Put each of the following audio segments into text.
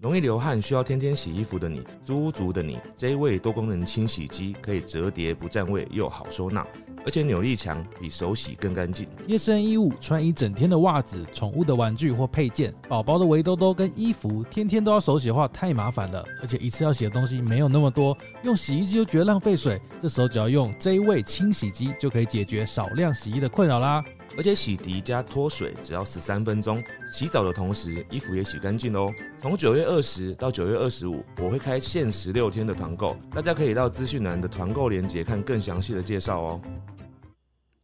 容易流汗，需要天天洗衣服的你，租屋族的你，，J 位多功能清洗机可以折叠不占位又好收纳，而且扭力强，比手洗更干净。贴身衣物，穿一整天的袜子、宠物的玩具或配件、宝宝的围兜兜跟衣服，天天都要手洗的话太麻烦了，而且一次要洗的东西没有那么多，用洗衣机又觉得浪费水。这时候只要用 J 位清洗机就可以解决少量洗衣的困扰啦。而且洗涤加脱水只要十三分钟，洗澡的同时衣服也洗干净喽。从九月二十到九月二十五，我会开限时六天的团购，大家可以到资讯栏的团购链接看更详细的介绍哦。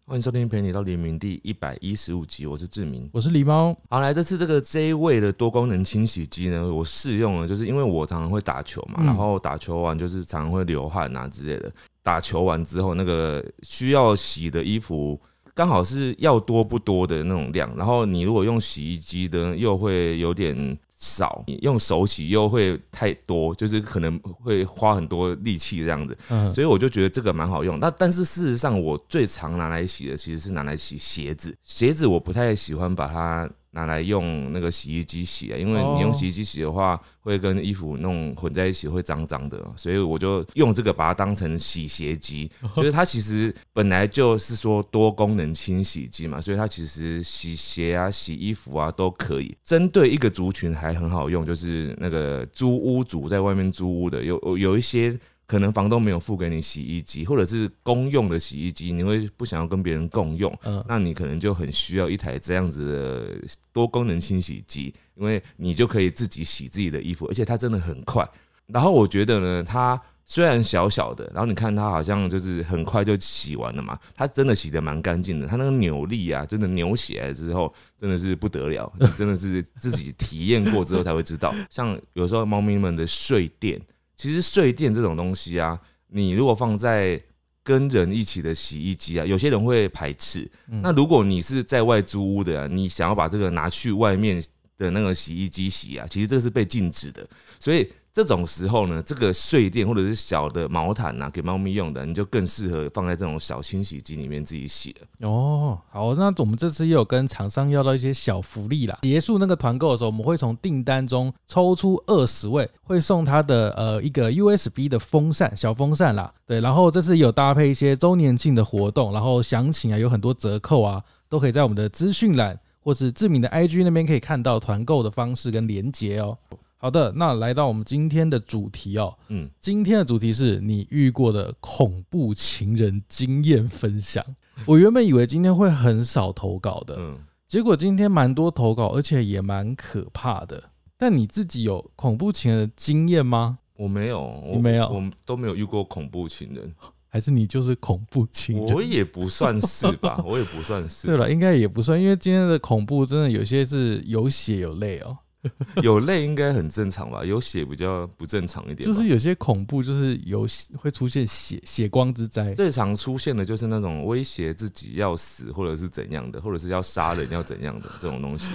欢迎收听陪你到黎明第一百一十五集，我是志明。我是狸猫，好，来这次这个 J 位的多功能清洗机呢，我试用了，就是因为我常常会打球嘛，嗯然后打球完就是常常会流汗啊之类的。打球完之后，那个需要洗的衣服刚好是要多不多的那种量，然后你如果用洗衣机的，又会有点少，你用手洗又会太多，就是可能会花很多力气这样子。嗯，所以我就觉得这个蛮好用。那但是事实上，我最常拿来洗的其实是拿来洗鞋子。鞋子我不太喜欢把它拿来用那个洗衣机洗啊，因为你用洗衣机洗的话，会跟衣服弄混在一起，会脏脏的。所以我就用这个把它当成洗鞋机，就是它其实本来就是说多功能清洗机嘛，所以它其实洗鞋啊、洗衣服啊都可以。针对一个族群还很好用，就是那个租屋主在外面租屋的，有有有一些。可能房东没有付给你洗衣机，或者是公用的洗衣机，你会不想要跟别人共用，嗯那你可能就很需要一台这样子的多功能清洗机，因为你就可以自己洗自己的衣服，而且它真的很快。然后我觉得呢，它虽然小小的，然后你看它好像就是很快就洗完了嘛，它真的洗的蛮干净的，它那个扭力啊，真的扭起来之后真的是不得了，你真的是自己体验过之后才会知道。像有时候猫咪们的睡垫。其实睡垫这种东西啊，你如果放在跟人一起的洗衣机啊，有些人会排斥。嗯那如果你是在外租屋的、啊，你想要把这个拿去外面的那个洗衣机洗啊，其实这是被禁止的。所以这种时候呢，这个睡垫或者是小的毛毯啊，给猫咪用的，你就更适合放在这种小清洗机里面自己洗了。哦，好，那我们这次也有跟厂商要到一些小福利啦。结束那个团购的时候，我们会从订单中抽出二十位，会送他的呃一个 USB 的风扇，小风扇啦。对，然后这次有搭配一些周年庆的活动，然后详情啊有很多折扣啊，都可以在我们的资讯栏或是志敏的 IG 那边可以看到团购的方式跟连结哦。好的，那来到我们今天的主题哦，嗯，今天的主题是你遇过的恐怖情人经验分享。我原本以为今天会很少投稿的，嗯，结果今天蛮多投稿，而且也蛮可怕的。但你自己有恐怖情人的经验吗？我没有，我没有我们都没有遇过恐怖情人，还是你就是恐怖情人？我也不算是吧，我也不算是。对了，应该也不算，因为今天的恐怖真的有些是有血有泪哦，有泪应该很正常吧？有血比较不正常一点。就是有些恐怖就是有会出现血血光之灾。最常出现的就是那种威胁自己要死，或者是怎样的，或者是要杀人要怎样的这种东西。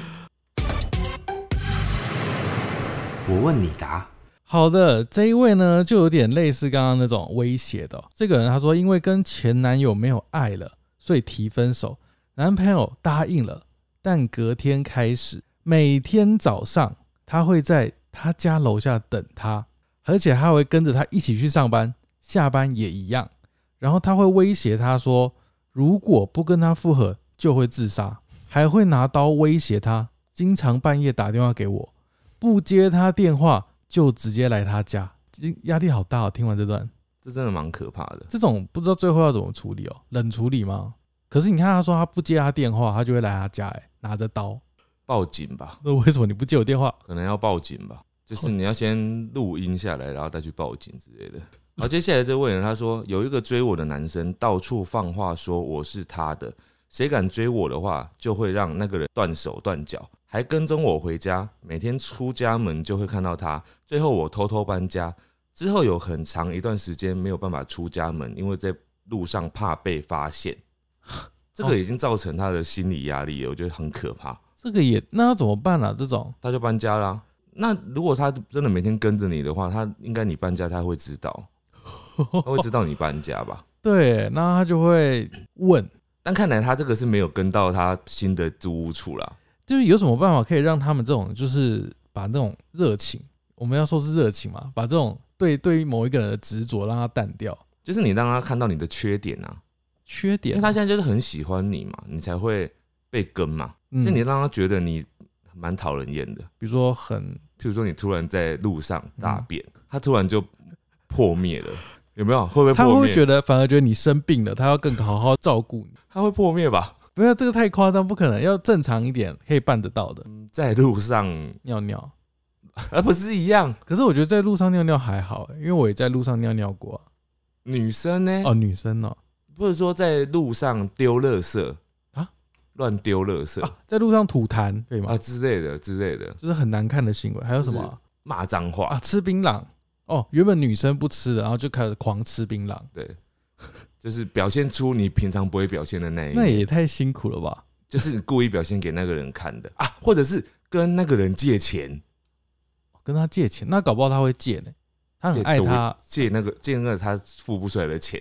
我问你答。好的，这一位呢，就有点类似刚刚那种威胁的哦、这个人他说，因为跟前男友没有爱了，所以提分手。男朋友答应了，但隔天开始，每天早上他会在他家楼下等他，而且他会跟着他一起去上班，下班也一样。然后他会威胁他说，如果不跟他复合，就会自杀，还会拿刀威胁他，经常半夜打电话给我，不接他电话就直接来他家，压力好大哦。听完这段，这真的蛮可怕的。这种不知道最后要怎么处理哦，冷处理吗？可是你看他说他不接他电话，他就会来他家，哎，拿着刀。报警吧，那为什么你不接我电话？可能要报警吧，就是你要先录音下来，然后再去报警之类的。好，接下来这位人他说，有一个追我的男生到处放话说我是他的，谁敢追我的话，就会让那个人断手断脚，还跟踪我回家，每天出家门就会看到他。最后我偷偷搬家，之后有很长一段时间没有办法出家门，因为在路上怕被发现。这个已经造成他的心理压力了，我觉得很可怕。这个也那要怎么办啊？这种他就搬家啦。那如果他真的每天跟着你的话，他应该你搬家他会知道，他会知道你搬家吧？对，那他就会问，但看来他这个是没有跟到他新的租屋处啦。就是有什么办法可以让他们这种就是把那种热情我们要说是热情嘛，把这种对对于某一个人的执着让他淡掉。就是你让他看到你的缺点啊，因缺点，为他现在就是很喜欢你嘛，你才会被跟嘛，嗯所以你让他觉得你蛮讨人厌的。比如说很譬如说你突然在路上大嗯便，他突然就破灭了，有没有？会不会他会？不会觉得反而觉得你生病了，他要更好好照顾你？他会破灭吧？不要这个太夸张，不可能，要正常一点，可以办得到的。嗯在路上，尿尿，而不是一样。可是我觉得在路上尿尿还好、欸，因为我也在路上尿尿过啊、女生呢？哦，女生哦、不是说在路上丢垃圾啊，乱丢垃圾啊，在路上吐痰可以吗？啊之类的之类的，就是很难看的行为。还有什么啊骂脏话啊？吃槟榔哦，原本女生不吃的，然后就开始狂吃槟榔，对，就是表现出你平常不会表现的那一那，也太辛苦了吧？就是你故意表现给那个人看的啊，或者是跟那个人借钱，跟他借钱，那搞不好他会借呢。他很爱他，借那个借那个他付不出来的钱，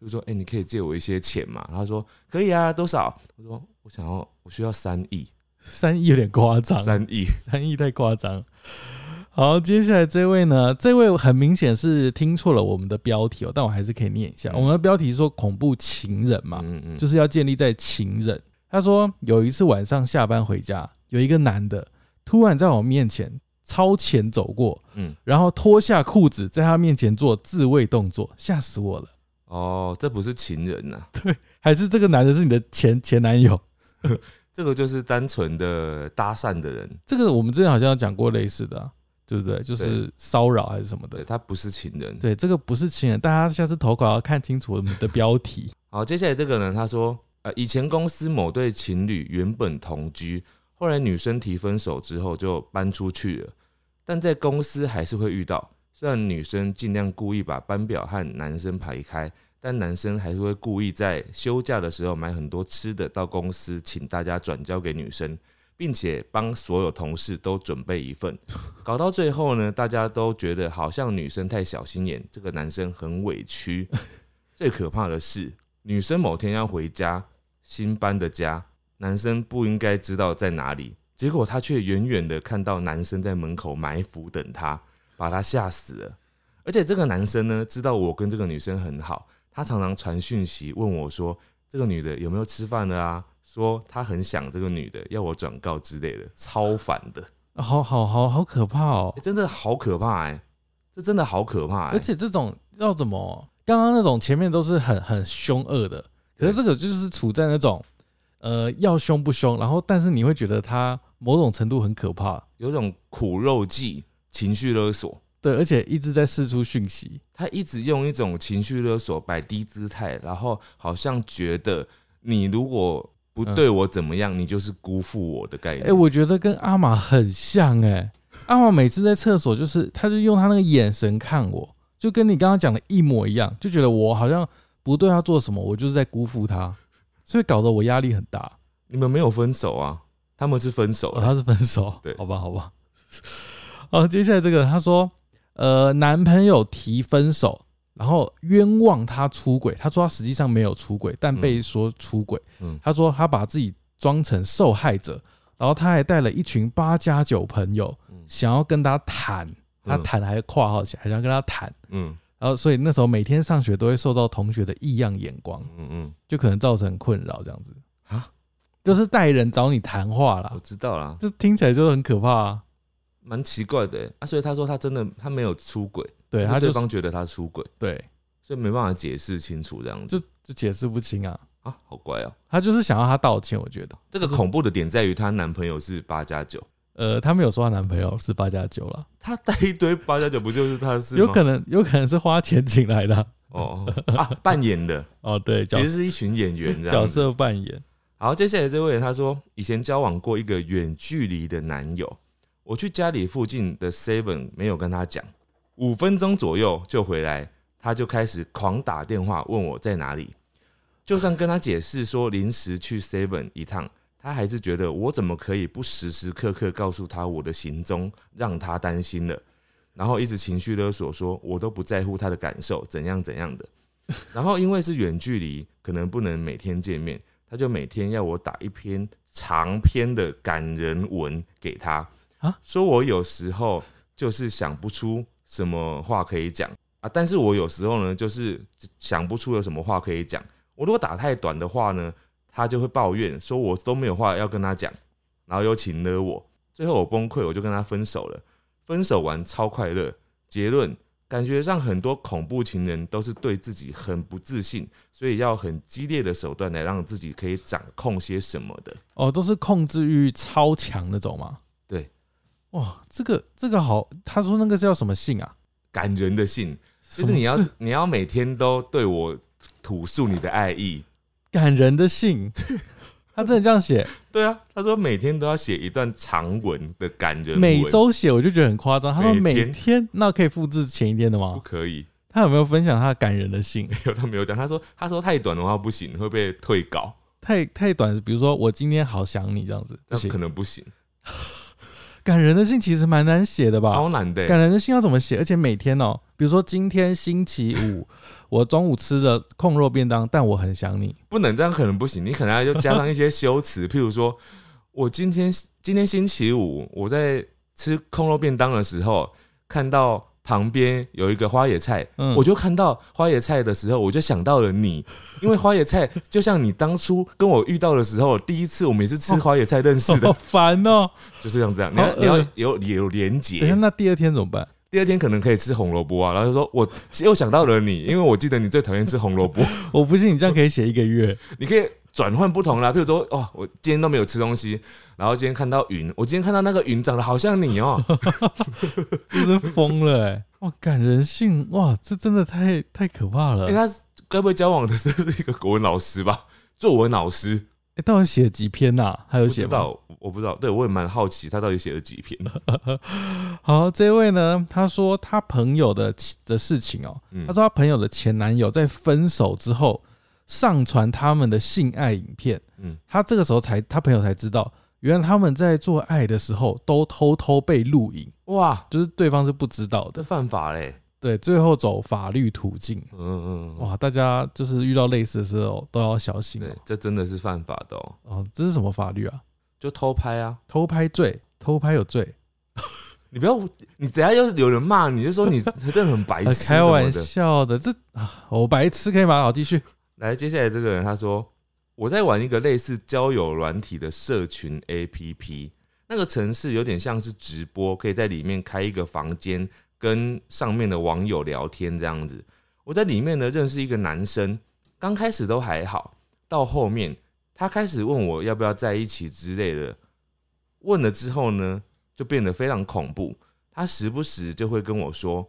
就说哎、你可以借我一些钱嘛？他说可以啊，多少？我说我想要我需要三亿，三亿有点夸张，三亿，三亿太夸张。好，接下来这位呢？这位很明显是听错了我们的标题哦，但我还是可以念一下。嗯我们的标题是说恐怖情人嘛，嗯嗯，就是要建立在情人。他说有一次晚上下班回家，有一个男的突然在我面前超前走过，嗯然后脱下裤子在他面前做自慰动作，吓死我了。哦，这不是情人呐、对还是这个男的是你的前前男友？这个就是单纯的搭讪的人，这个我们之前好像有讲过类似的啊、对不对？就是骚扰还是什么的对。他不是情人。对，这个不是情人，大家下次投稿要看清楚我们的标题。好，接下来这个呢，他说，呃，以前公司某对情侣原本同居，后来女生提分手之后就搬出去了，但在公司还是会遇到。虽然女生尽量故意把班表和男生排开，但男生还是会故意在休假的时候买很多吃的到公司，请大家转交给女生，并且帮所有同事都准备一份。搞到最后呢，大家都觉得好像女生太小心眼，这个男生很委屈。最可怕的是，女生某天要回家，新搬的家，男生不应该知道在哪里，结果他却远远的看到男生在门口埋伏等他，把他吓死了。而且这个男生呢，知道我跟这个女生很好，他常常传讯息问我说，这个女的有没有吃饭了啊？说他很想这个女的，要我转告之类的，超烦的、好好好好可怕哦欸！真的好可怕哎、这真的好可怕哎、而且这种要怎么？刚刚那种前面都是很很凶恶的，可是这个就是处在那种呃要凶不凶，然后但是你会觉得他某种程度很可怕，有种苦肉计、情绪勒索。对，而且一直在释出讯息，他一直用一种情绪勒索摆低姿态，然后好像觉得你如果不对我怎么样，你就是辜负我的概念哎、念。我觉得跟阿玛很像哎、阿玛每次在厕所就是，他就用他那个眼神看我，就跟你刚刚讲的一模一样，就觉得我好像不对他做什么，我就是在辜负他，所以搞得我压力很大。你们没有分手啊？他们是分手。他是分手，对好吧，好吧。好，接下来这个他说，呃，男朋友提分手，然后冤枉他出轨，他说他实际上没有出轨，但被说出轨。嗯。他说他把自己装成受害者，然后他还带了一群八加九朋友，嗯。想要跟他谈，他嗯谈还括号起来，还想跟他谈。嗯。然后，所以那时候每天上学都会受到同学的异样眼光，嗯嗯，就可能造成困扰，这样子。啊，就是带人找你谈话啦。我，知道啦，这听起来就很可怕啊。蛮奇怪的欸啊。所以他说他真的他没有出轨，对，可是他对方觉得他出轨，对，所以没办法解释清楚这样子就就解释不清啊。啊，好怪哦。他就是想要他道歉，我觉得。这个恐怖的点在于她男朋友是八加九，呃，她没有说她男朋友是八加九了，她带一堆八加九，不就是她是？有可能有可能是花钱请来的。哦啊，扮演的，哦，对，其实是一群演员这样角色扮演。好，接下来这位人他说，以前交往过一个远距离的男友，我去家里附近的 Seven 没有跟他讲，五分钟左右就回来，他就开始狂打电话问我在哪里。就算跟他解释说临时去 Seven 一趟，他还是觉得我怎么可以不时时刻刻告诉他我的行踪，让他担心了。然后一直情绪勒索说，我都不在乎他的感受，怎样怎样的。然后因为是远距离，可能不能每天见面，他就每天要我打一篇长篇的感人文给他啊，说我有时候就是想不出什么话可以讲啊。但是我有时候呢，就是想不出有什么话可以讲。我如果打太短的话呢，他就会抱怨说我都没有话要跟他讲，然后又请了我。最后我崩溃，我就跟他分手了。分手完超快乐。结论。感觉上很多恐怖情人都是对自己很不自信，所以要很激烈的手段来让自己可以掌控些什么的。哦，都是控制欲超强那种吗？对，哇，这个这个好，他说那个是叫什么信啊？感人的信，就是你要你要每天都对我吐诉你的爱意，感人的信。他真的这样写？对啊，他说每天都要写一段长文的感人。每周写我就觉得很夸张。他说每天那可以复制前一天的吗？不可以。他有没有分享他感人的信？没有，他没有讲。他说他说太短的话不行，会被退稿。太太短，比如说我今天好想你这样子，那可能不行。感人的信其实蛮难写的吧？超难的。感人的信要怎么写？而且每天哦，比如说今天星期五，我中午吃的控肉便当，但我很想你。不能这样，可能不行。你可能要加上一些修辞，譬如说我今天今天星期五，我在吃控肉便当的时候看到。旁边有一个花野菜，我就看到花野菜的时候，我就想到了你，因为花野菜就像你当初跟我遇到的时候，第一次我们也是吃花野菜认识的。好烦哦，就是像这样，你要你要有有连结。等下，那第二天怎么办？第二天可能可以吃红萝卜啊，然后说我又想到了你，因为我记得你最讨厌吃红萝卜。我不信你这样可以写一个月，你可以。转换不同啦，譬如说，哦，我今天都没有吃东西，然后今天看到云，我今天看到那个云长得好像你哦，真是疯了哎！哇，感人性哇，这真的太太可怕了。哎，他该不会交往的是一个国文老师吧？作文老师？哎，到底写了几篇呐？还有写不知道，我不知道。对我也蛮好奇，他到底写了几篇？好，这位呢，他说他朋友的的事情哦，他说他朋友的前男友在分手之后。上传他们的性爱影片，嗯，他这个时候才，他朋友才知道，原来他们在做爱的时候都偷偷被录影，哇，就是对方是不知道的，犯法嘞，对，最后走法律途径，嗯嗯，哇，大家就是遇到类似的时候都要小心，对，这真的是犯法的哦，哦，这是什么法律啊？就偷拍啊，偷拍罪，偷拍有罪，你不要，你等下要是有人骂你，就说你真的很白痴，开玩笑的，这啊，我白痴可以吗？好，继续。来，接下来这个人他说，我在玩一个类似交友软体的社群 APP，那个城市有点像是直播，可以在里面开一个房间，跟上面的网友聊天这样子。我在里面呢认识一个男生，刚开始都还好，到后面他开始问我要不要在一起之类的，问了之后呢，就变得非常恐怖。他时不时就会跟我说，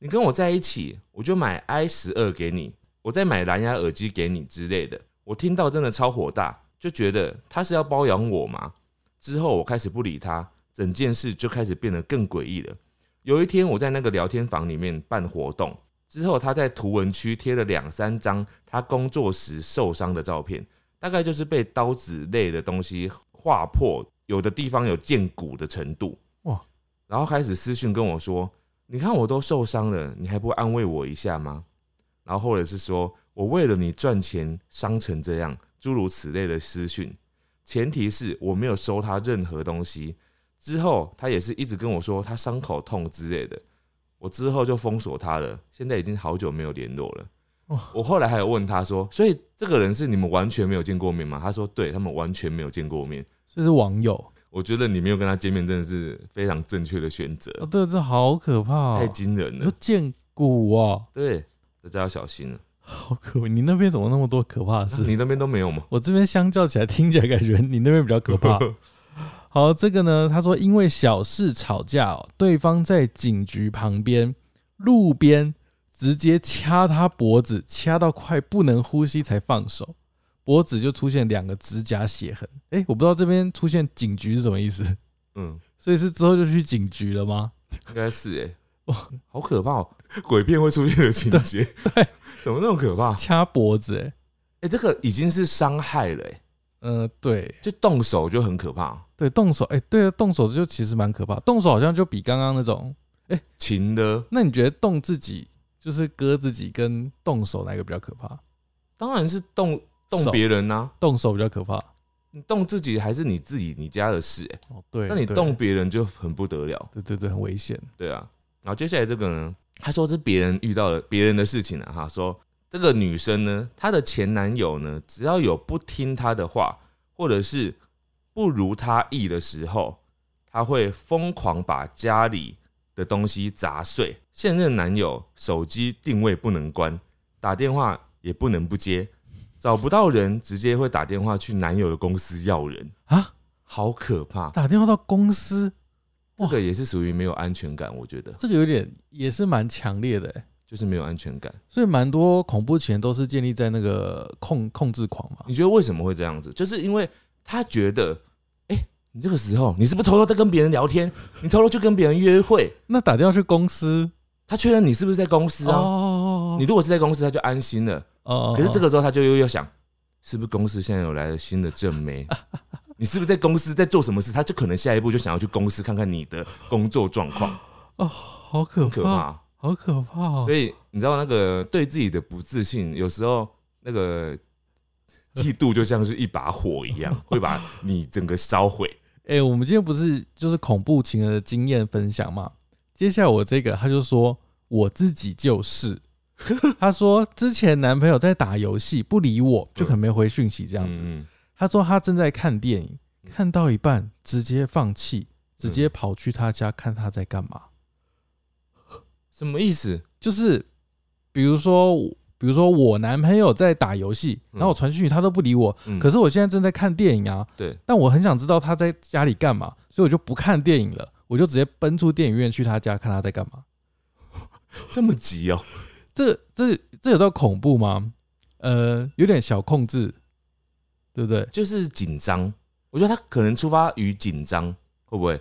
你跟我在一起，我就买 i 十二给你。我再买蓝牙耳机给你之类的，我听到真的超火大，就觉得他是要包养我吗？之后我开始不理他，整件事就开始变得更诡异了。有一天我在那个聊天房里面办活动，之后他在图文区贴了两三张他工作时受伤的照片，大概就是被刀子类的东西划破，有的地方有见骨的程度。哇！然后开始私讯跟我说：“你看我都受伤了，你还不安慰我一下吗？”然后或者是说我为了你赚钱伤成这样，诸如此类的私讯，前提是我没有收他任何东西。之后他也是一直跟我说他伤口痛之类的，我之后就封锁他了。现在已经好久没有联络了。我后来还有问他说，所以这个人是你们完全没有见过面吗？他说对他们完全没有见过面，这是网友。我觉得你没有跟他见面真的是非常正确的选择。对，这好可怕，太惊人了。见骨啊，对。大家要小心了，好可怕！你那边怎么那么多可怕的事？你那边都没有吗？我这边相较起来，听起来感觉你那边比较可怕。好，这个呢，他说因为小事吵架，哦，对方在警局旁边路边直接掐他脖子，掐到快不能呼吸才放手，脖子就出现两个指甲血痕。哎，我不知道这边出现警局是什么意思。嗯，所以是之后就去警局了吗？应该是哎。好可怕！鬼片会出现的情节，对，怎么那么可怕？掐脖子，哎，哎，这个已经是伤害了，哎，呃，对，就动手就很可怕，对，动手，哎，对啊，动手就其实蛮可怕，动手好像就比刚刚那种，哎，情的，那你觉得动自己就是割自己跟动手哪个比较可怕？当然是动动别人呐，动手比较可怕。你动自己还是你自己你家的事、欸，哦，对那你动，别人就很不得了，对对对，很危险。对啊。然后接下来这个呢，他说是别人遇到了别人的事情啊，哈，说这个女生呢，她的前男友呢，只要有不听她的话，或者是不如她意的时候，她会疯狂把家里的东西砸碎。现任男友手机定位不能关，打电话也不能不接，找不到人直接会打电话去男友的公司要人啊，好可怕！打电话到公司，这个也是属于没有安全感，我觉得这个有点也是蛮强烈的欸，就是没有安全感。所以蛮多恐怖情人都是建立在那个控控制狂嘛。你觉得为什么会这样子？就是因为他觉得，哎、你这个时候你是不是偷偷在跟别人聊天？你偷偷去跟别人约会？那打电话去公司他确认你是不是在公司啊？哦你如果是在公司，他就安心了。哦，可是这个时候他就又要想，是不是公司现在有来了新的正妹？你是不是在公司在做什么事？他就可能下一步就想要去公司看看你的工作状况，哦，好可怕。好可怕哦！所以你知道那个对自己的不自信，有时候那个嫉妒就像是一把火一样，会把你整个烧毁。哎、我们今天不是就是恐怖情人的经验分享嘛？接下来我这个他就说我自己就是，他说之前男朋友在打游戏不理我，就可能没回讯息这样子。嗯他说他正在看电影，看到一半直接放弃，直接跑去他家看他在干嘛。什么意思？就是比如说，比如说我男朋友在打游戏，嗯然后我传讯息他都不理我，嗯可是我现在正在看电影啊，对，但我很想知道他在家里干嘛，所以我就不看电影了，我就直接奔出电影院去他家看他在干嘛。这么急哦、这这这有到恐怖吗？呃，有点小控制，对不对？就是紧张。我觉得她可能出发于紧张，会不会？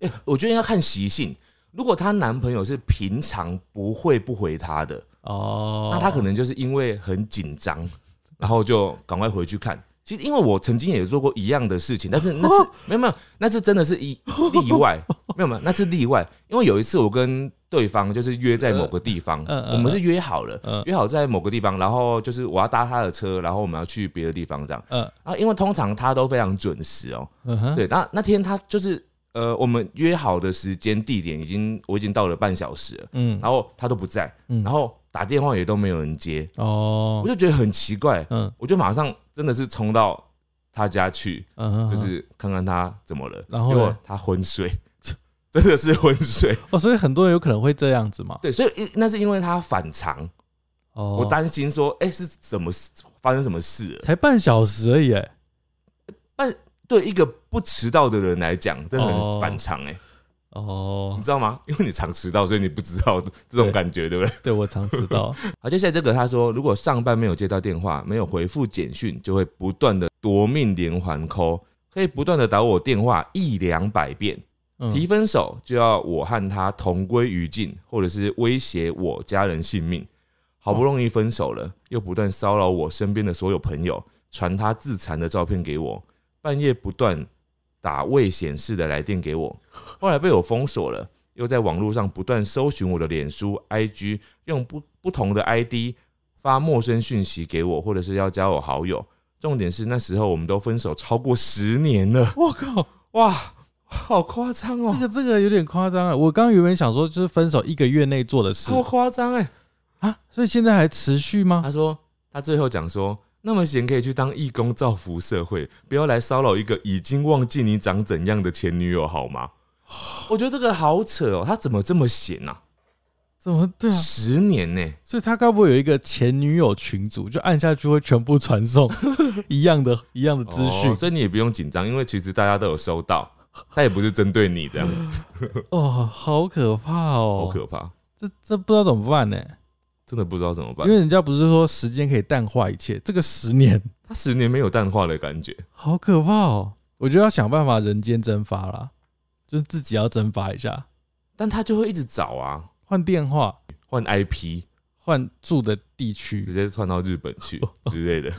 哎、我觉得要看习性。如果她男朋友是平常不会不回她的，哦，那她可能就是因为很紧张，然后就赶快回去看。其实因为我曾经也做过一样的事情，但是那是 没有没有，那是真的是一例外，没有没有，那是例外。因为有一次我跟对方就是约在某个地方，我们是约好了，嗯约好在某个地方，然后就是我要搭他的车，然后我们要去别的地方这样。嗯啊，因为通常他都非常准时哦、嗯哼，对，那那天他就是呃，我们约好的时间地点已经我已经到了半小时了，嗯，然后他都不在，嗯。然后打电话也都没有人接，哦。我，就觉得很奇怪，嗯。我就马上真的是冲到他家去，嗯，就是看看他怎么了，然后他昏睡，真的是昏睡，哦，所以很多人有可能会这样子嘛。对，所以因那是因为他反常，哦，我担心说，哎、是怎么发生什么事了？才半小时而已，哎，对一个不迟到的人来讲，真的很反常哎、哦。你，知道吗？因为你常迟到，所以你不知道 这种感觉，对不对？对我常迟到，好，接下来这个他说，如果上班没有接到电话，没有回复简讯，就会不断的夺命连环 call，，可以不断的打我电话一两百遍，嗯提分手就要我和他同归于尽，或者是威胁我家人性命。好不容易分手了，又不断骚扰我身边的所有朋友，传他自残的照片给我，半夜不断打未显示的来电给我，后来被我封锁了，又在网络上不断搜寻我的脸书、IG，用不不同的 ID 发陌生讯息给我，或者是要加我好友。重点是那时候我们都分手超过十年了，我靠，哇，好夸张哦这，个这个有点夸张啊！我刚刚原本想说，就是分手一个月内做的事好夸张哎！啊，所以现在还持续吗？他说他最后讲说，那么闲可以去当义工造福社会，不要来骚扰一个已经忘记你长怎样的前女友好吗？我觉得这个好扯哦，他怎么这么闲啊？怎么对啊？十年呢、所以他该不会有一个前女友群组，就按下去会全部传送 一样的、一样的资讯哦？所以你也不用紧张，因为其实大家都有收到，他也不是针对你这样子，哦，好可怕哦！好可怕，这这不知道怎么办呢？真的不知道怎么办因。为人家不是说时间可以淡化一切，这个十年他十年没有淡化的感觉，好可怕哦！我觉得要想办法人间蒸发啦，就是自己要蒸发一下，但他就会一直找啊，换电话，换 IP，换住的地区直。接窜到日本去之类的。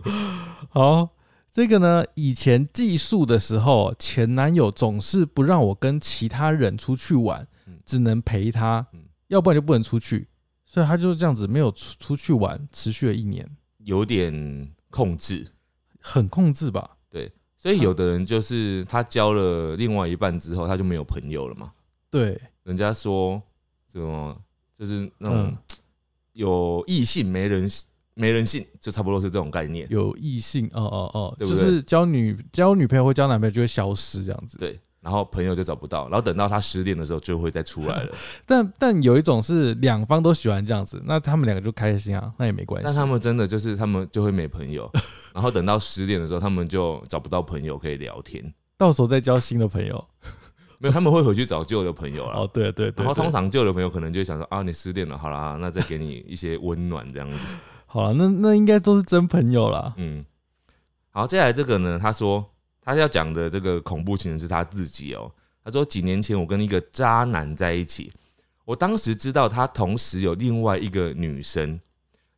好，这个呢，以前寄宿的时候，前男友总是不让我跟其他人出去玩嗯，只能陪他嗯，要不然就不能出去，所以他就这样子没有出出去玩，持续了一年，有点控制，很控制吧？对，所以有的人就是他交了另外一半之后，他就没有朋友了嘛。对，人家说什么就是那种嗯。有异性没人没人性，就差不多是这种概念。有异性，哦哦哦，对不对就是交女交女朋友或交男朋友就会消失这样子。对，然后朋友就找不到，然后等到他失恋的时候就会再出来了。但但有一种是两方都喜欢这样子，那他们两个就开心啊，那也没关系。但他们真的就是他们就会没朋友，然后等到失恋的时候，他们就找不到朋友可以聊天。到时候再交新的朋友。没有，他们会回去找旧的朋友了。哦，对对对对然后通常旧的朋友可能就会想说啊，你失恋了，好啦，那再给你一些温暖这样子。好了，那那应该都是真朋友啦。嗯，好，接下来这个呢，他说他要讲的这个恐怖情人是他自己哦。他说几年前我跟一个渣男在一起，我当时知道他同时有另外一个女生。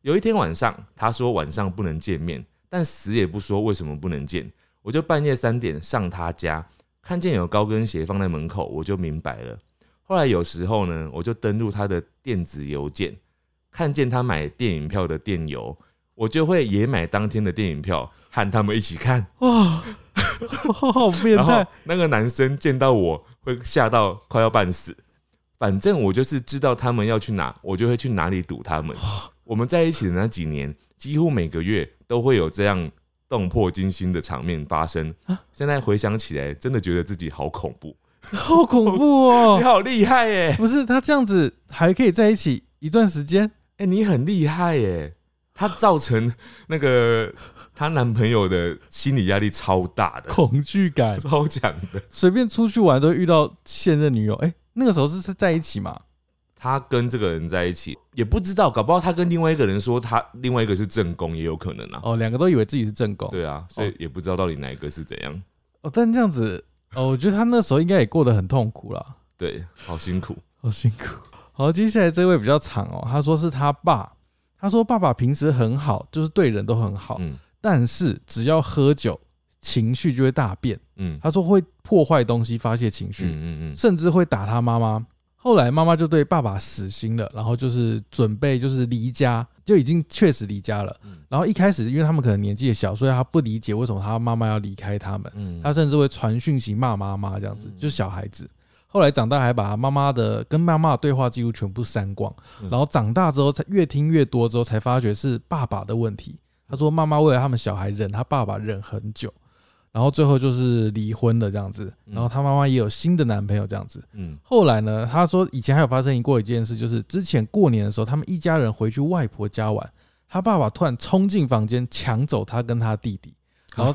有一天晚上，他说晚上不能见面，但死也不说为什么不能见。我就半夜三点上他家，看见有高跟鞋放在门口，我就明白了。后来有时候呢，我就登录他的电子邮件，看见他买电影票的电邮，我就会也买当天的电影票，和他们一起看。哇，好变态！那个男生见到我会吓到快要半死。反正我就是知道他们要去哪，我就会去哪里堵他们。我们在一起的那几年，几乎每个月都会有这样动魄惊心的场面发生。现在回想起来，真的觉得自己好恐怖。好恐怖哦 你哦！好厉害耶！不是他这样子还可以在一起一段时间，哎、你很厉害耶！她造成那个她男朋友的心理压力超大的，恐惧感，超强的。随便出去玩都会遇到现任女友。哎、那个时候是在一起嘛？他跟这个人在一起，也不知道，搞不好他跟另外一个人说他另外一个是正宫，也有可能啊。哦，两个都以为自己是正宫。对啊，所以也不知道到底哪一个是怎样。哦，但这样子，哦，我觉得他那时候应该也过得很痛苦啦，对，好辛苦。好辛苦。好，接下来这位比较长哦，他说是他爸，他说爸爸平时很好，就是对人都很好，嗯但是只要喝酒，情绪就会大变。嗯他说会破坏东西发泄情绪，嗯嗯嗯甚至会打他妈妈。后来妈妈就对爸爸死心了，然后就是准备就是离家，就已经确实离家了。嗯然后一开始因为他们可能年纪也小，所以他不理解为什么他妈妈要离开他们，嗯他甚至会传讯息骂妈妈这样子，嗯就是小孩子。后来长大还把妈妈的跟妈妈的对话记录全部删光，嗯然后长大之后才越听越多之后才发觉是爸爸的问题。他说妈妈为了他们小孩忍他爸爸忍很久，然后最后就是离婚了这样子。嗯然后他妈妈也有新的男朋友这样子。嗯后来呢，他说以前还有发生过一件事，就是之前过年的时候，他们一家人回去外婆家玩，他爸爸突然冲进房间抢走他跟他弟弟，然后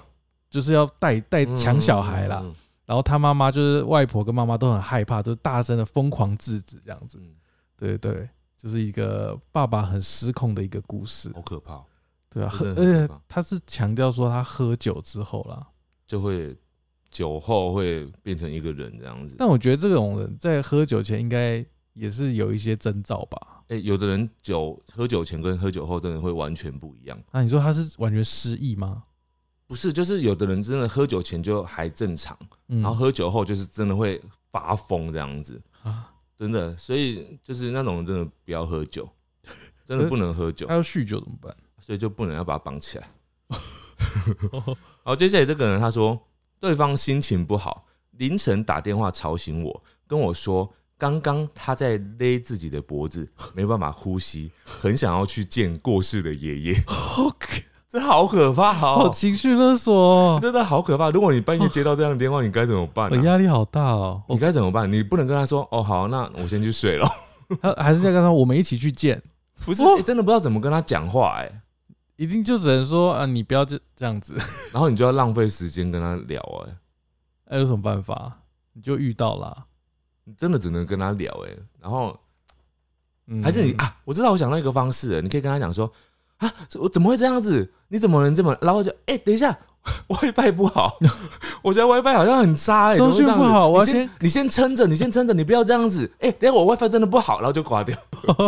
就是要带带抢小孩啦。嗯然后他妈妈就是外婆跟妈妈都很害怕，就大声的疯狂制止这样子。嗯对对，就是一个爸爸很失控的一个故事。好可怕，对啊，很而且他是强调说他喝酒之后啦，就会酒后会变成一个人这样子。但我觉得这种人在喝酒前应该也是有一些征兆吧。哎、有的人酒喝酒前跟喝酒后真的会完全不一样。那你说他是完全失忆吗？不是，就是有的人真的喝酒前就还正常，嗯，然后喝酒后就是真的会发疯这样子。啊，真的，所以就是那种人真的不要喝酒，真的不能喝酒他，要酗酒怎么办？所以就不能要把他绑起来。好，接下来这个人他说，对方心情不好，凌晨打电话吵醒我，跟我说刚刚他在勒自己的脖子，没办法呼吸，很想要去见过世的爷爷，这好可怕好哦！情绪勒索哦，真的好可怕！如果你半夜接到这样的电话，你该怎么办呢、我压力好大哦。你该怎么办？你不能跟他说哦，好，那我先去睡了。他还是在跟他我们一起去见，不是、真的不知道怎么跟他讲话哎、一定就只能说啊，你不要这这样子。然后你就要浪费时间跟他聊哎、那有什么办法？你就遇到啦。你真的只能跟他聊哎、然后嗯还是你啊，我知道我想到一个方式了，你可以跟他讲说啊，我怎么会这样子？你怎么能这么？然后就哎、等一下，WiFi 不好，我觉得 WiFi 好像很差哎、收讯怎么会这样子不好我先先你先撑着，你先撑着，你不要这样子。哎、等一下我 WiFi 真的不好，然后就挂掉。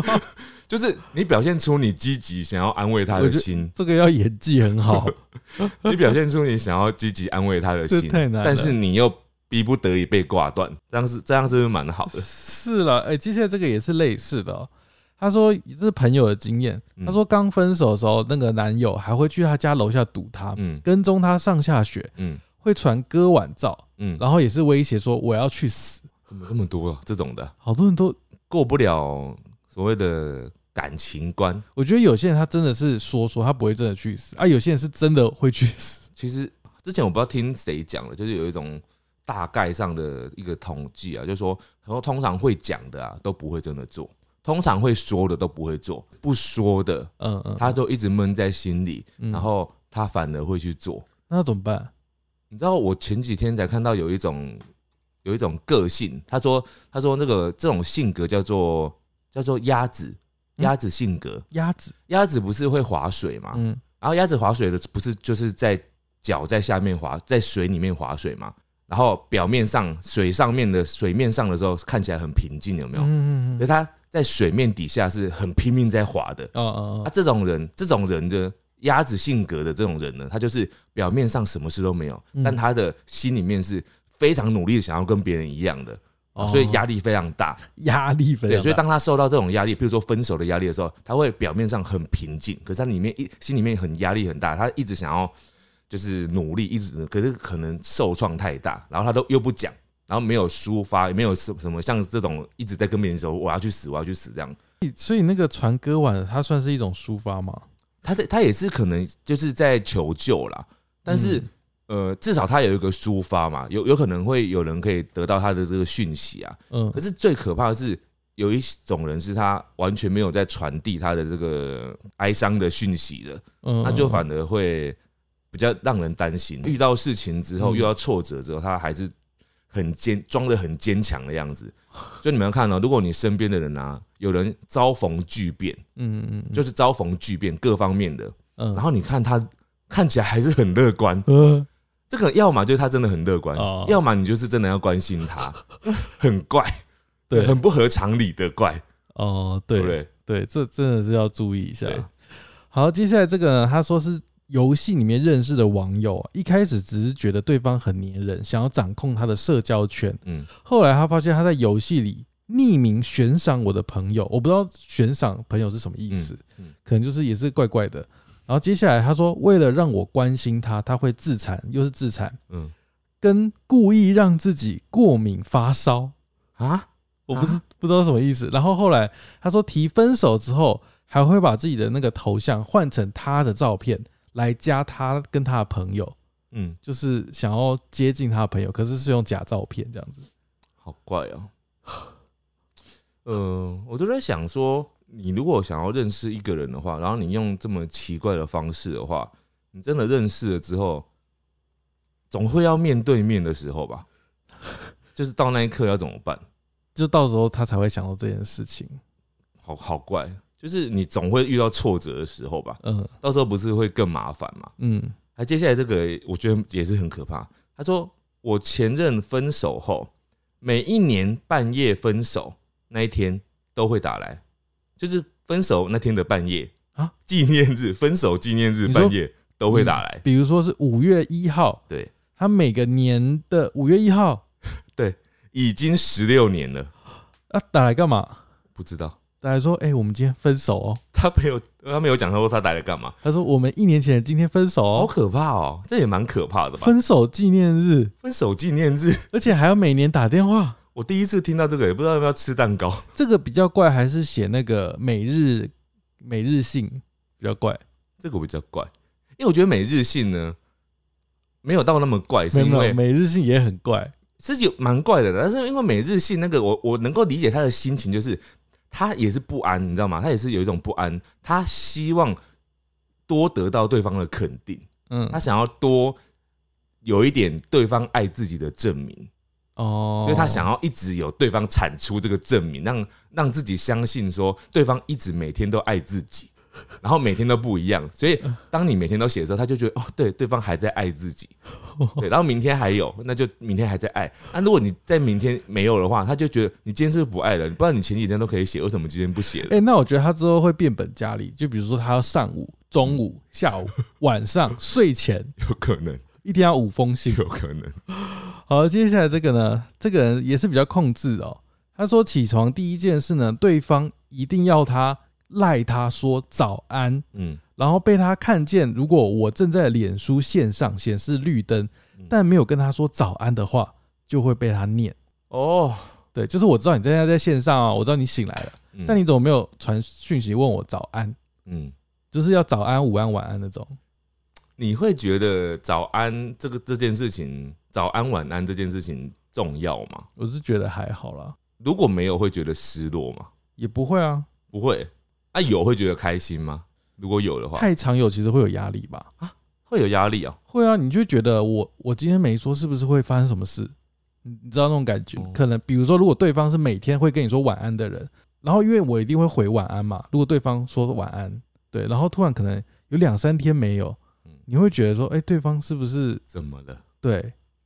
就是你表现出你积极想要安慰他的心，这个要演技很好，你表现出你想要积极安慰他的心但是你又逼不得已被挂断，这样是这样是不是蛮好的？是了。哎、接下来这个也是类似的、哦。他说这是朋友的经验。嗯他说刚分手的时候，那个男友还会去他家楼下堵他，嗯跟踪他上下学，嗯会传割腕照，嗯，然后也是威胁说我要去死。怎么这么多这种的，好多人都，过不了所谓的感情观？我觉得有些人他真的是说说，他不会真的去死啊。有些人是真的会去死。其实之前我不知道听谁讲的，就是有一种大概上的一个统计啊，就是说，然后通常会讲的啊都不会真的做，通常会说的都不会做，不说的嗯嗯，他都一直闷在心里，嗯然后他反而会去做。那怎么办？你知道我前几天才看到有一种有一种个性，他说他说那个这种性格叫做叫做鸭子嗯鸭子性格，鸭子，鸭子不是会划水吗？嗯然后鸭子划水的不是就是在脚在下面划，在水里面划水嘛？然后表面上水上面的水面上的时候看起来很平静，有没有？嗯嗯嗯，可是它在水面底下是很拼命在划的。哦哦啊，这种人，这种人的鸭子性格的这种人呢，他就是表面上什么事都没有，嗯。但他的心里面是非常努力的想要跟别人一样的，哦，所以压力非常大。压力非常对，大，所以当他受到这种压力，比如说分手的压力的时候，他会表面上很平静，可是他里面一心里面很压力很大，他一直想要就是努力，一直可是可能受创太大，然后他都又不讲，然后没有抒发，也没有什什么像这种一直在跟别人说我要去死，我要去死这样。所以那个传割腕，它算是一种抒发吗？他在他也是可能就是在求救啦，但是、嗯呃，至少他有一个抒发嘛，有有可能会有人可以得到他的这个讯息啊。嗯可是最可怕的是，有一种人是他完全没有在传递他的这个哀伤的讯息的，嗯，那就反而会比较让人担心。遇到事情之后，嗯遇到挫折之后，他还是很坚装的很坚强的样子。所以你们要看哦，如果你身边的人啊，有人遭逢巨变，嗯嗯嗯，就是是遭逢巨变各方面的，嗯，然后你看他看起来还是很乐观，嗯这个要么就是他真的很乐观哦，要么你就是真的要关心他，很怪，对很不合常理的怪，哦对对不对？对，这真的是要注意一下。好，接下来这个呢，他说是游戏里面认识的网友啊，一开始只是觉得对方很黏人，想要掌控他的社交圈，嗯，后来他发现他在游戏里匿名悬赏我的朋友，我不知道悬赏朋友是什么意思，嗯嗯。可能就是也是怪怪的。然后接下来他说，为了让我关心他，他会自残，又是自残，嗯。跟故意让自己过敏发烧，啊，我不是不知道什么意思。然后后来他说提分手之后，还会把自己的那个头像换成他的照片来加他跟他的朋友，嗯，就是想要接近他的朋友，可是是用假照片这样子。好怪哦。呃，我都在想说，你如果想要认识一个人的话，然后你用这么奇怪的方式的话，你真的认识了之后，总会要面对面的时候吧？就是到那一刻要怎么办？就到时候他才会想到这件事情。好好怪，就是你总会遇到挫折的时候吧？嗯到时候不是会更麻烦嘛？嗯还接下来这个，我觉得也是很可怕。他说，我前任分手后，每一年半夜分手那一天都会打来，就是分手那天的半夜啊，纪念日，分手纪念日半夜都会打来。比如说是五月一号，对，他每个年的五月一号 对已经十六年了，啊打来干嘛？不知道打来说，哎、我们今天分手哦。他没有，他没有讲他说他打来干嘛，他说我们一年前今天分手哦，好可怕哦，这也蛮可怕的吧？分手纪念日，分手纪念日，而且还要每年打电话。我第一次听到这个，也不知道要不要吃蛋糕。这个比较怪，还是写那个每日每日信比较怪？这个比较怪，因为我觉得每日信呢没有到那么怪，是因为每日信也很怪。是有蛮怪的，但是因为每日信那个我我能够理解他的心情，就是他也是不安，你知道吗？他也是有一种不安，他希望多得到对方的肯定，嗯。他想要多有一点对方爱自己的证明，哦，所以他想要一直有对方产出这个证明，让让自己相信说对方一直每天都爱自己，然后每天都不一样。所以当你每天都写的时候，他就觉得哦，对，对方还在爱自己，对，然后明天还有，那就明天还在爱。那、如果你在明天没有的话，他就觉得你今天是不是不爱了？不然你前几天都可以写，为什么今天不写了？哎、那我觉得他之后会变本加厉，就比如说他要上午、中午、下午、晚上、睡前，有可能，一天要五封信。有可能，好，接下来这个呢，这个人也是比较控制哦。他说起床第一件事呢，对方一定要他赖他说早安，嗯，然后被他看见，如果我正在脸书线上显示绿灯嗯，但没有跟他说早安的话，就会被他念。哦，对，就是我知道你现在在线上啊，我知道你醒来了，嗯但你怎么没有传讯息问我早安？嗯，就是要早安、午安、晚安那种。你会觉得早安这个这件事情，早安晚安这件事情重要吗？我是觉得还好啦，如果没有，会觉得失落吗？也不会啊。不会。啊，有会觉得开心吗？如果有的话，太常有其实会有压力吧？啊会有压力啊。会啊，你就觉得我我今天没说，是不是会发生什么事？你你知道那种感觉？哦可能比如说，如果对方是每天会跟你说晚安的人，然后因为我一定会回晚安嘛，如果对方说晚安，对，然后突然可能有两三天没有嗯，你会觉得说，哎、对方是不是怎么了？对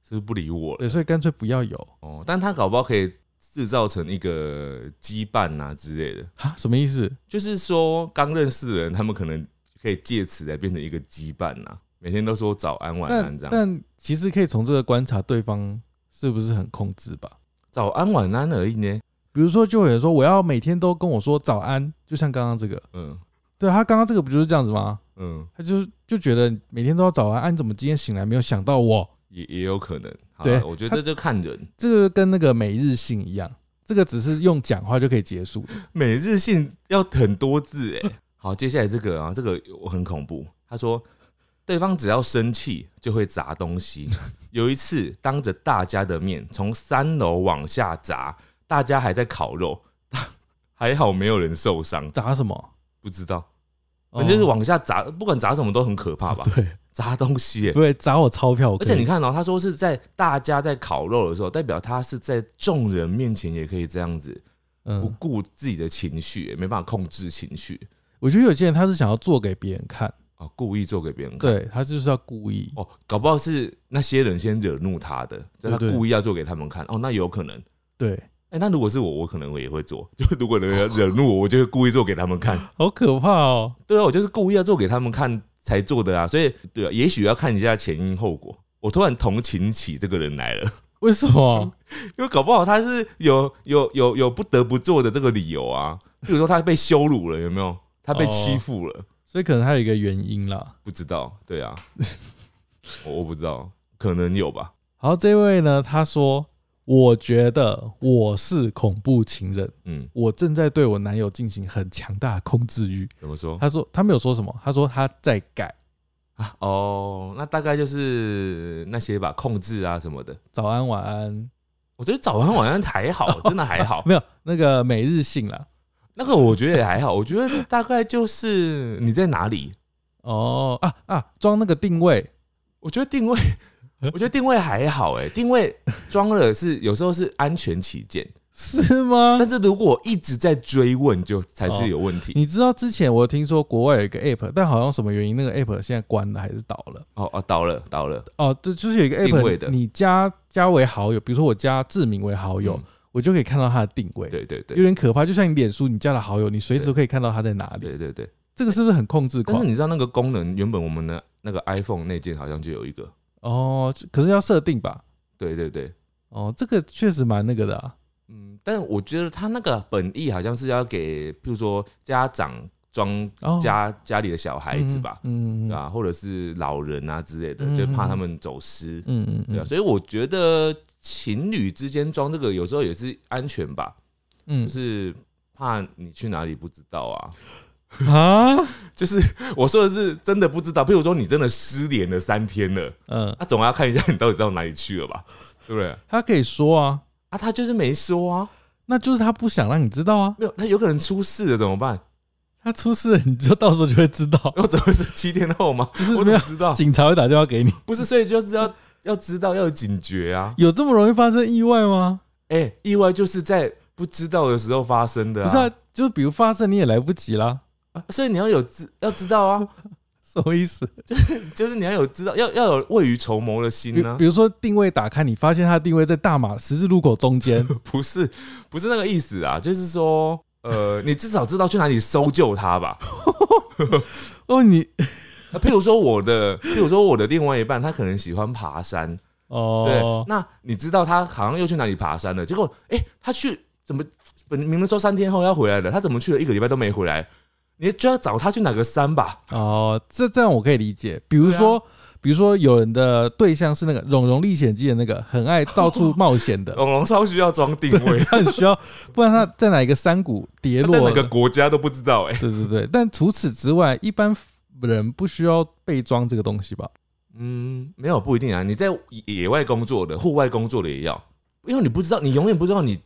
是不是不理我了？对，所以干脆不要有哦，但他搞不好可以制造成一个羁绊啊之类的。哈？什么意思？就是说，刚认识的人，他们可能可以借此来变成一个羁绊呐、每天都说早安晚安这样，但其实可以从这个观察对方是不是很控制吧。早安晚安而已呢。比如说，就有人说我要每天都跟我说早安，就像刚刚这个，嗯对他刚刚这个不就是这样子吗？嗯，他就就觉得每天都要早安，啊，你怎么今天醒来没有想到我？也也有可能。好对我觉得这就看人。这个跟那个每日信一样，这个只是用讲话就可以结束。每日信要很多字哎。好，接下来这个啊，这个我很恐怖。他说，对方只要生气就会砸东西。有一次，当着大家的面从三楼往下砸，大家还在烤肉，还好没有人受伤。砸什么？不知道，反正就是哦往下砸，不管砸什么都很可怕吧？对砸东西耶。对，砸我钞票。而且你，看哦，他说是在大家在烤肉的时候，代表他是在众人面前也可以这样子，不嗯，顾自己的情绪，没办法控制情绪我觉得有些人他是想要做给别人看，啊，故意做给别人看。对他就是要故意。哦，搞不好是那些人先惹怒他的，所以他故意要做给他们看。哦，那有可能。对，哎、那如果是我，我可能我也会做。就如果人家惹怒我，我就会故意做给他们看。好可怕哦。对啊，我就是故意要做给他们看才做的啊。所以，对啊，也许要看一下前因后果。我突然同情起这个人来了，为什么？因为搞不好他是有有有有不得不做的这个理由啊。比如说他被羞辱了，有没有？他被欺负了，所以可能还有一个原因啦。不知道。对啊，我我不知道，可能有吧。好，这位呢，他说：“我觉得我是恐怖情人，嗯，我正在对我男友进行很强大的控制欲。”怎么说？他说他没有说什么，他说他在改。啊，哦，那大概就是那些吧，控制啊什么的。早安晚安，我觉得早安晚安还好，真的还好。没有那个每日信啦。那个我觉得也还好，我觉得大概就是你在哪里。哦啊啊，装那个定位，我觉得定位，我觉得定位还好，哎，定位装了是有时候是安全起见，是吗？但是如果一直在追问，就才是有问题。你知道之前我听说国外有一个 app，但好像什么原因那个 app 现在关了还是倒了？哦哦，倒了倒了，哦，对，就是有一个定位的 app，你加加为好友，比如说我加志明为好友，嗯我就可以看到他的定位，对对对有点可怕。就像你脸书，你加了好友，你随时都可以看到他在哪里。对对对。这个是不是很控制狂但是？你知道那个功能，原本我们的那个 iPhone 内建好像就有一个。哦，可是要设定吧？对对对，哦，这个确实蛮那个的啊。嗯，但我觉得他那个本意好像是要给，譬如说家长装哦。家、家里的小孩子吧，嗯嗯对吧、或者是老人啊之类的，嗯就怕他们走失，嗯嗯。对啊，所以我觉得情侣之间装这个有时候也是安全吧，嗯。就是怕你去哪里不知道啊。啊，就是我说的是真的不知道，譬如说你真的失联了三天了，嗯，那、总要看一下你到底到哪里去了吧，对不对？他可以说啊，啊，他就是没说啊，那就是他不想让你知道啊。没有，他有可能出事了怎么办？他出事了，你就到时候就会知道，我怎么是七天后吗？就是我怎么知道？警察会打电话给你。不是，所以就是要要知道，要有警觉啊！有这么容易发生意外吗？哎、意外就是在不知道的时候发生的、啊，不是啊，就是比如发生你也来不及啦，啊所以你要有知要知道啊，什么意思？就是就是你要有知道，要要有未雨绸缪的比心呢、比如说定位打开，你发现它定位在大马十字路口中间，不是不是那个意思啊，就是说，呃，你至少知道去哪里搜救他吧。哦，你啊譬如说我的，譬如说我的另外一半，他可能喜欢爬山，对，哦，那你知道他好像又去哪里爬山了？结果，哎、他去怎么本明明说三天后要回来的，他怎么去了一个礼拜都没回来？你就要找他去哪个山吧？哦，这这样我可以理解。比如说，比如说有人的对象是那个《荣荣历险记》的那个很爱到处冒险的，龙龙超需要装定位，他很需要，不然他在哪一个山谷跌落哪个国家都不知道哎、对对对。但除此之外，一般人不需要被装这个东西吧？嗯，没有不一定啊。你在野外工作的、户外工作的也要，因为你不知道，你永远不知道你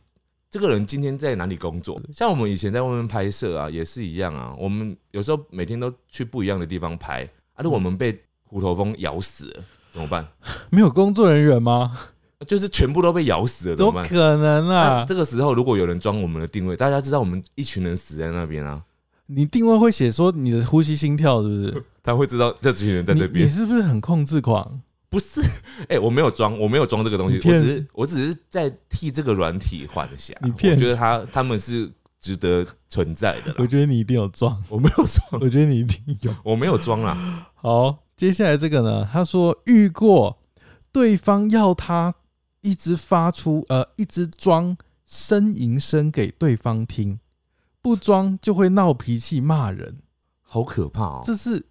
这个人今天在哪里工作。像我们以前在外面拍摄啊，也是一样啊。我们有时候每天都去不一样的地方拍啊，如果我们被虎头蜂咬死了怎么办？没有工作人员吗？就是全部都被咬死了怎怎么办？可能那啊？这个时候如果有人装我们的定位，大家知道我们一群人死在那边啊，你定位会写说你的呼吸心跳是不是？他会知道这群人在这边你。是不是很控制狂？不是，哎、我没有装，我没有装这个东西，我只是我只是在替这个软体幻想。你骗我觉得他他们是值得存在的啦。我觉得你一定有装，我没有装，我觉得你一定有。我没有装啦。好，接下来这个呢？他说遇过对方要他一直发出呃，一直装呻吟声给对方听，不装就会闹脾气骂人。好可怕哦！这是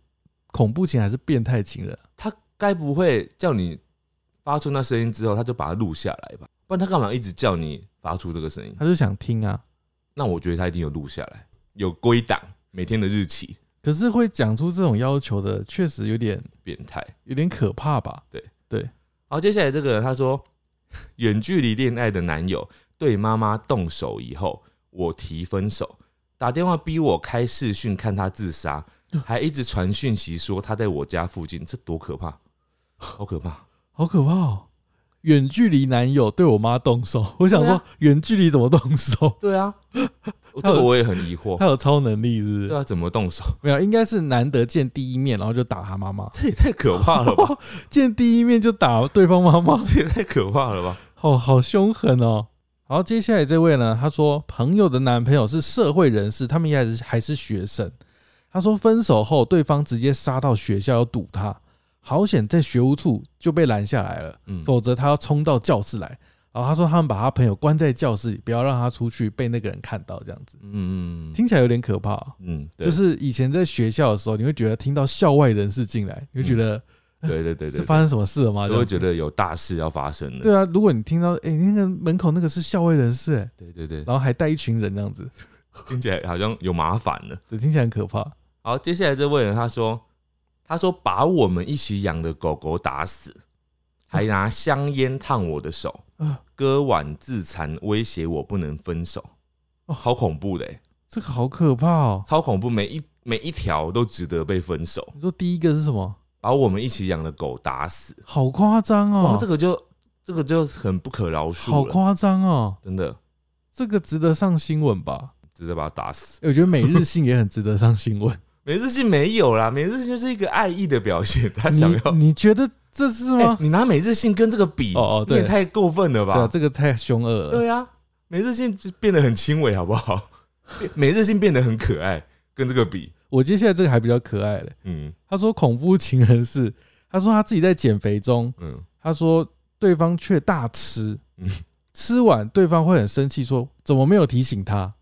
恐怖情还是变态情人？他该不会叫你发出那声音之后，他就把它录下来吧？不然他干嘛一直叫你发出这个声音？他就想听啊，那我觉得他一定有录下来，有归档，每天的日期，可是会讲出这种要求的，确实有点变态。有点可怕吧？对对好，接下来这个他说，远距离恋爱的男友对妈妈动手以后，我提分手，打电话逼我开视讯看他自杀，还一直传讯息说他在我家附近，这多可怕，好可怕！好可怕哦！远距离男友对我妈动手，我想说啊远距离怎么动手？对啊，这个我也很疑惑他，有超能力是不是？对啊，怎么动手？没有，应该是难得见第一面，然后就打他妈妈。这也太可怕了吧！见第一面就打对方妈妈，这也太可怕了吧！好好凶狠哦。好，接下来这位呢，他说朋友的男朋友是社会人士，他们也还是还是学生。他说分手后，对方直接杀到学校要堵他，好险在学务处就被拦下来了，嗯，否则他要冲到教室来。然后他说他们把他朋友关在教室里，不要让他出去被那个人看到，这样子嗯嗯听起来有点可怕哦、嗯，就是以前在学校的时候，你会觉得听到校外人士进来，你会觉得 对对对对是发生什么事了吗？都会觉得有大事要发生了。对啊，如果你听到哎、那个门口那个是校外人士、哎，对对对，然后还带一群人这样子，听起来好像有麻烦了。对，听起来很可怕。好，接下来这位人他说，他说把我们一起养的狗狗打死，还拿香烟烫我的手，啊，割腕自残，威胁我不能分手。哦，好恐怖的欸，这个好可怕哦！超恐怖，每一每一条都值得被分手。你说第一个是什么？把我们一起养的狗打死，好夸张，哦，这个就这个就很不可饶恕，好夸张哦，真的这个值得上新闻吧？值得把它打死。我觉得每日信也很值得上新闻。每日信没有啦，每日信就是一个爱意的表现，他想要。你觉得这是哎吗？你拿每日信跟这个比，哦哦对太过分了对啊，吧？这个太凶恶了。对啊，每日信变得很轻微，好不好？变 每日信变得很可爱，跟这个比，我接下来这个还比较可爱嘞。嗯他说恐怖情人是，他说他自己在减肥中，嗯，他说对方却大吃，嗯吃完对方会很生气，说怎么没有提醒他，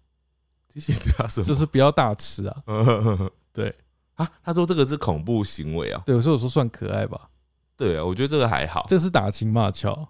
提醒他什么？就是不要大吃啊。对啊，他说这个是恐怖行为啊。对，所以我说算可爱吧，对啊，我觉得这个还好。这个是打情骂俏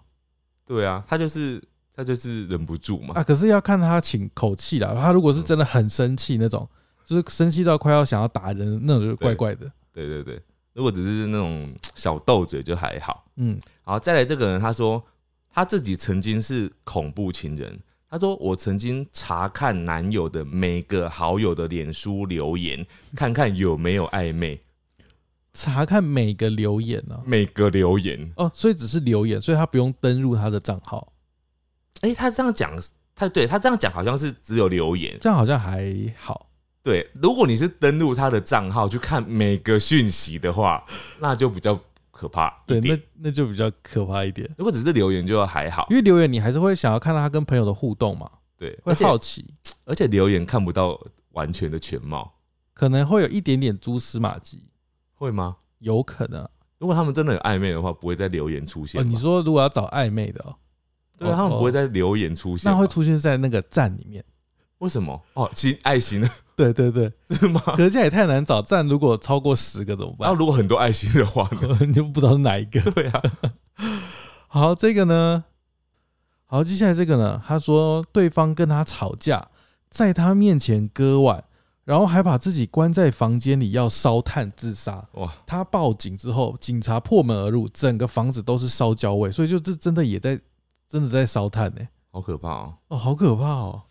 对啊，他就是他就是忍不住嘛。啊。可是要看他请口气啦，他如果是真的很生气那种，就是生气到快要想要打人那种，就怪怪的。对对对，如果只是那种 小斗嘴就还好。嗯，好，再来这个人，他说他自己曾经是恐怖情人。他说：“我曾经查看男友的每个好友的脸书留言，看看有没有暧昧。查看每个留言呢、每个留言，哦，所以只是留言，所以他不用登入他的账号，哎、他这样讲，他对他这样讲好像是只有留言。这样好像还好。对，如果你是登录他的账号去看每个讯息的话，那就比较可怕对。那那就比较可怕一点，如果只是留言就还好。因，为留言你还是会想要看到他跟朋友的互动嘛，对，会而且好奇，而且留言看不到完全的全貌，可能会有一点点蛛丝马迹，会吗？有可能。啊。如果他们真的有暧昧的话，不会在留言出现哦，吧。你说如果要找暧昧的、哦，对啊，他们不会在留言出现吧，那会出现在那个站里面，为什么？哦，其爱心 呢？对对对，是吗？可是这样也太难找，赞如果超过十个怎么办？然后如果很多爱心的话呢？你就不知道是哪一个。对啊，好，这个呢，好，接下来这个呢，他说对方跟他吵架，在他面前割腕，然后还把自己关在房间里要烧炭自杀。哇，他报警之后，警察破门而入，整个房子都是烧焦味，所以就这真的也在真的在烧炭呢、好可怕哦！哦，好可怕哦！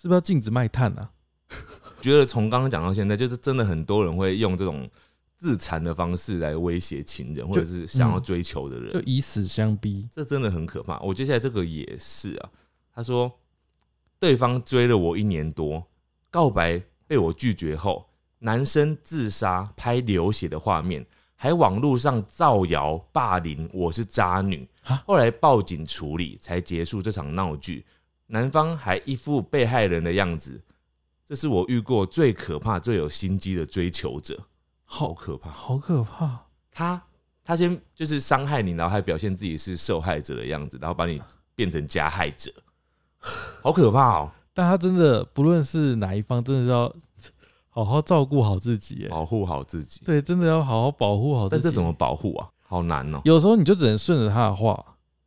是不是要禁止卖炭啊？觉得从刚刚讲到现在，就是真的很多人会用这种自残的方式来威胁情人，或者是想要追求的人，就以死相逼。这真的很可怕。我接下来这个也是啊，他说对方追了我一年多，告白被我拒绝后，男生自杀拍流血的画面，还网络上造谣霸凌我是渣女啊，后来报警处理才结束这场闹剧。男方还一副被害人的样子，这是我遇过最可怕、最有心机的追求者，好好可怕。好可怕！他他先就是伤害你，然后还表现自己是受害者的样子，然后把你变成加害者，好可怕哦！但他真的不论是哪一方，真的是要好好照顾好自己。哎，保护好自己。对，真的要好好保护好自己。但这怎么保护啊？好难哦、有时候你就只能顺着他的话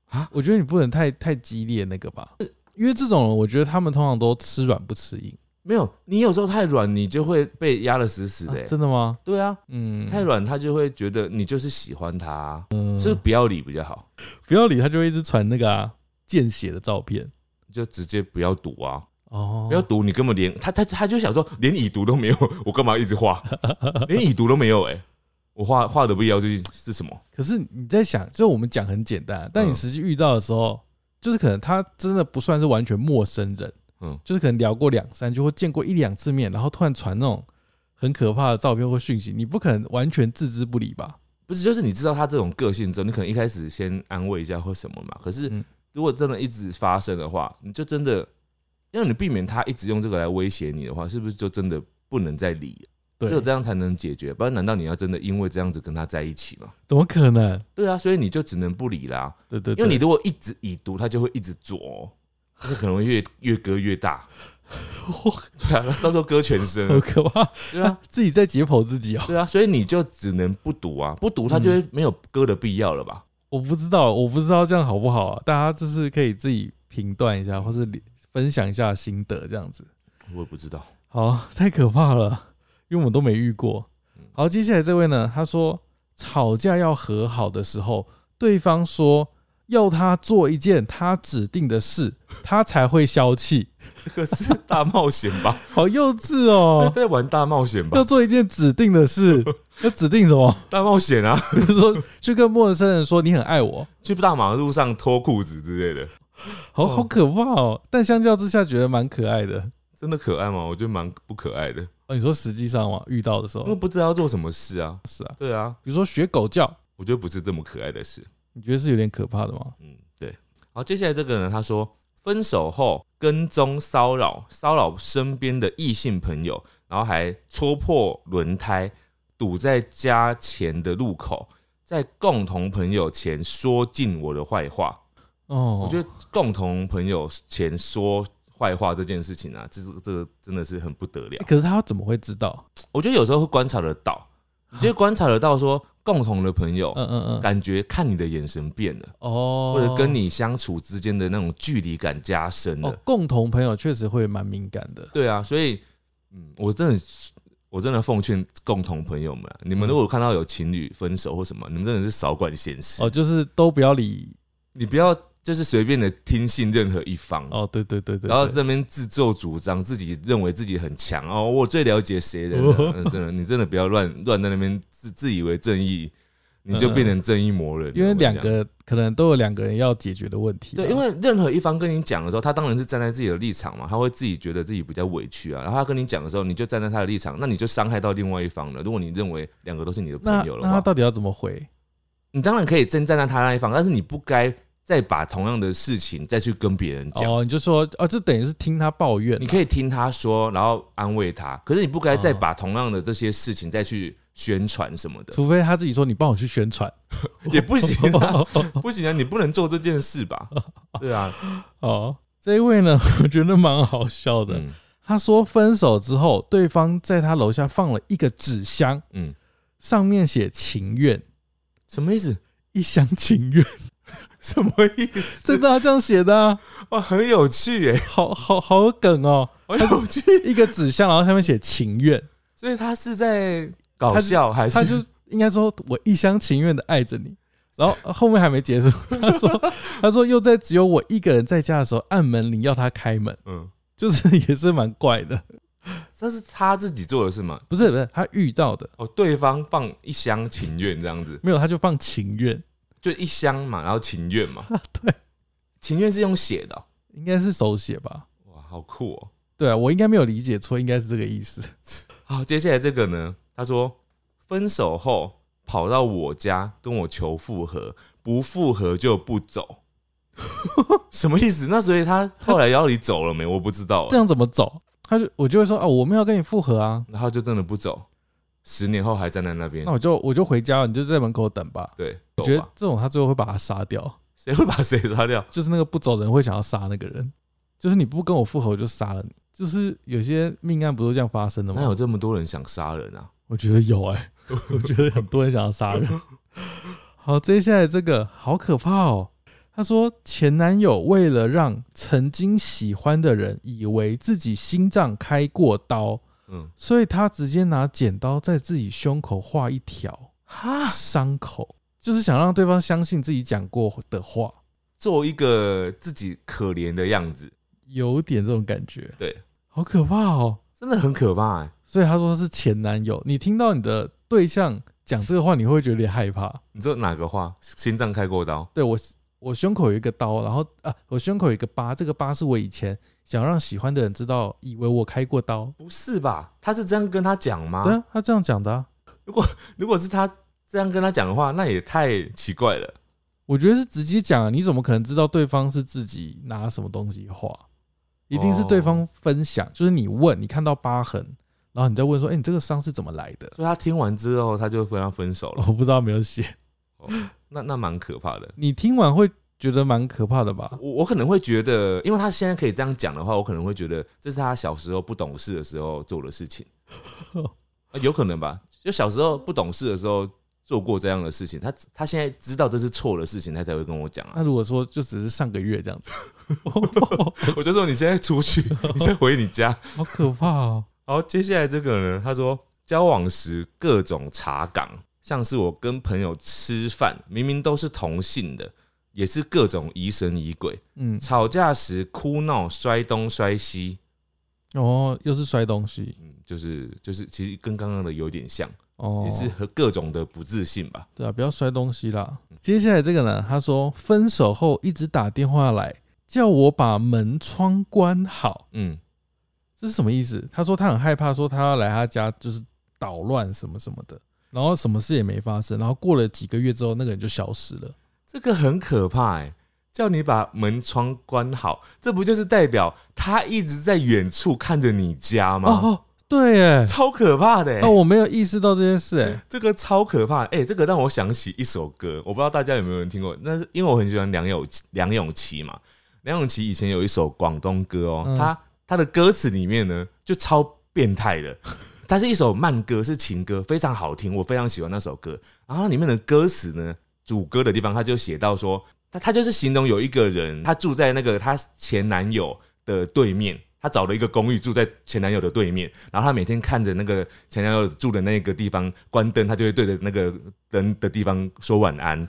啊我觉得你不能太太激烈那个吧，因为这种人，我觉得他们通常都吃软不吃硬。没有，你有时候太软，你就会被压得死死的、真的吗？对啊，嗯，太软，他就会觉得你就是喜欢他啊、嗯是不要理比较好，不要理他，就会一直传那个啊见血的照片。就直接不要赌啊，哦，不要赌，你根本连他他他就想说连已读都没有，我干嘛一直画？连已读都没有哎、我画画的不要就是是什么？可是你在想，就我们讲很简单，但你嗯实际遇到的时候，就是可能他真的不算是完全陌生人，嗯就是可能聊过两三句或见过一两次面，然后突然传那种很可怕的照片或讯息，你不可能完全置之不理吧？不是，就是你知道他这种个性之后，你可能一开始先安慰一下或什么嘛。可是嗯如果真的一直发生的话，你就真的要你避免他一直用这个来威胁你的话，是不是就真的不能再理？对只有，这样才能解决，不然难道你要真的因为这样子跟他在一起吗？怎么可能？对啊，所以你就只能不理啦，对对对，因为你如果一直已读，他就会一直做、哦，而且可能会越越割越大。对啊，到时候割全身好。可怕，对啊，自己在解剖自己哦。对啊，所以你就只能不读啊，不读他就会没有割的必要了吧？我不知道，我不知道这样好不好啊？大家就是可以自己评断一下，或是分享一下心得，这样子。我也不知道。好，太可怕了，因为我们都没遇过。好，接下来这位呢，他说吵架要和好的时候，对方说要他做一件他指定的事，他才会消气。这个是大冒险吧？好幼稚这哦！在玩大冒险吧要？做一件指定的事，要指定什么？大冒险啊！就是说去跟陌生人说你很爱我，去大马路上脱裤子之类的，好好可怕哦！但相较之下，觉得蛮可爱的。真的可爱吗？我觉得蛮不可爱的，哦，你说实际上嘛，遇到的时候因为不知道要做什么事啊。是啊，对啊，比如说学狗叫，我觉得不是这么可爱的事。你觉得是有点可怕的吗？嗯，对。好，接下来这个呢，他说分手后跟踪骚扰，骚扰身边的异性朋友，然后还戳破轮胎，堵在家前的路口，在共同朋友前说尽我的坏话。哦，我觉得共同朋友前说坏话这件事情啊，这是这个真的是很不得了欸。可是他怎么会知道？我觉得有时候会观察得到，你就会观察得到说共同的朋友嗯嗯嗯，感觉看你的眼神变了，哦，或者跟你相处之间的那种距离感加深了。，哦共同朋友确实会蛮敏感的。对啊，所以嗯，我真的我真的奉劝共同朋友们啊，你们嗯如果看到有情侣分手或什么，你们真的是少管闲事哦，，就是都不要理。你不要就是随便的听信任何一方。哦，对对对对，对然后这边自作主张，自己认为自己很强哦，我最了解谁的真的，你真的不要乱 乱在那边自自以为正义，你就变成正义魔人了。因为两个可能都有两个人要解决的问题。对，因为任何一方跟你讲的时候，他当然是站在自己的立场嘛，他会自己觉得自己比较委屈啊。然后他跟你讲的时候，你就站在他的立场，那你就伤害到另外一方了。如果你认为两个都是你的朋友的话，那他到底要怎么回？你当然可以真站在他那一方，但是你不该再把同样的事情再去跟别人讲。哦，你就说哦，这等于是听他抱怨啊。你可以听他说，然后安慰他，可是你不该再哦把同样的这些事情再去宣传什么的，除非他自己说你帮我去宣传。也不行啊，不行啊，你不能做这件事吧？对啊，哦，这一位呢，我觉得蛮好笑的。嗯，他说分手之后，对方在他楼下放了一个纸箱，嗯，上面写情愿，什么意思？一厢情愿，什么意思？真的、啊、这样写的、啊，哇，很有趣耶，好好好有梗哦。好有趣。一个纸箱，然后上面写情愿，所以他是在搞笑还是？他就应该说我一厢情愿的爱着你。然后后面还没结束，他说他说又在只有我一个人在家的时候按门铃要他开门，嗯，就是也是蛮怪的。这是他自己做的事吗？不是不是，他遇到的哦，对方放一厢情愿这样子，没有，他就放情愿，就一箱嘛，然后情愿嘛，对，情愿是用写的哦、应该是手写吧？哇，好酷哦。对啊，我应该没有理解错，应该是这个意思。好，接下来这个呢，他说分手后跑到我家跟我求复合，不复合就不走，什么意思？那所以他后来要你走了没？我不知道这。样怎么走？他就我就会说啊，我们要跟你复合啊，然后就真的不走，十年后还站在那边那。我就我就回家了，你就在门口等吧。对，我觉得这种他最后会把他杀掉，谁会把谁杀掉？就是那个不走的人会想要杀那个人，就是你不跟我复合，我就杀了你。就是有些命案不都这样发生的吗？哪有这么多人想杀人啊？我觉得有哎、我觉得很多人想要杀人。好，接下来这个好可怕哦。他说前男友为了让曾经喜欢的人以为自己心脏开过刀，嗯，所以他直接拿剪刀在自己胸口画一条哈，伤口，就是想让对方相信自己讲过的话，做一个自己可怜的样子，有点这种感觉，对，好可怕哦。真的很可怕哎、所以他说是前男友，你听到你的对象讲这个话，你会觉得有点害怕？你知道哪个话？心脏开过刀？对我，我胸口有一个刀，然后啊，我胸口有一个疤，这个疤是我以前想让喜欢的人知道，以为我开过刀。不是吧？他是这样跟他讲吗？对啊，他这样讲的、啊，如果是他这样跟他讲的话，那也太奇怪了。我觉得是直接讲啊，你怎么可能知道对方是自己拿什么东西画？一定是对方分享，就是你问，你看到疤痕，然后你再问说，哎、你这个伤是怎么来的？所以他听完之后，他就跟他分手了。我不知道没有写，那那蛮可怕的。你听完会觉得蛮可怕的吧？我我可能会觉得，因为他现在可以这样讲的话，我可能会觉得这是他小时候不懂事的时候做的事情，啊有可能吧？就小时候不懂事的时候做过这样的事情，他他现在知道这是错的事情，他才会跟我讲啊那啊。如果说就只是上个月这样子，我就说你现在出去，你再回你家。好可怕哦！好，接下来这个呢，他说交往时各种查岗，像是我跟朋友吃饭，明明都是同性的，也是各种疑神疑鬼。嗯，吵架时哭闹、摔东摔西，哦，又是摔东西，嗯，就是就是，其实跟刚刚的有点像，哦，也是和各种的不自信吧。对啊，不要摔东西啦。接下来这个呢，他说分手后一直打电话来叫我把门窗关好，嗯，这是什么意思？他说他很害怕，说他要来他家就是捣乱什么什么的，然后什么事也没发生，然后过了几个月之后，那个人就消失了。这个很可怕哎、叫你把门窗关好，这不就是代表他一直在远处看着你家吗？哦哦，对耶，超可怕的、欸！哦，我没有意识到这件事，哎，这个超可怕，哎、这个让我想起一首歌，我不知道大家有没有人听过，那是因为我很喜欢梁咏梁咏琪嘛，梁咏琪以前有一首广东歌哦、嗯他他的歌词里面呢就超变态的，它是一首慢歌，是情歌，非常好听，我非常喜欢那首歌。然后它里面的歌词呢，主歌的地方他就写到说，他他就是形容有一个人，他住在那个他前男友的对面。他找了一个公寓住在前男友的对面，然后她每天看着那个前男友住的那个地方关灯，她就会对着那个灯的地方说晚安，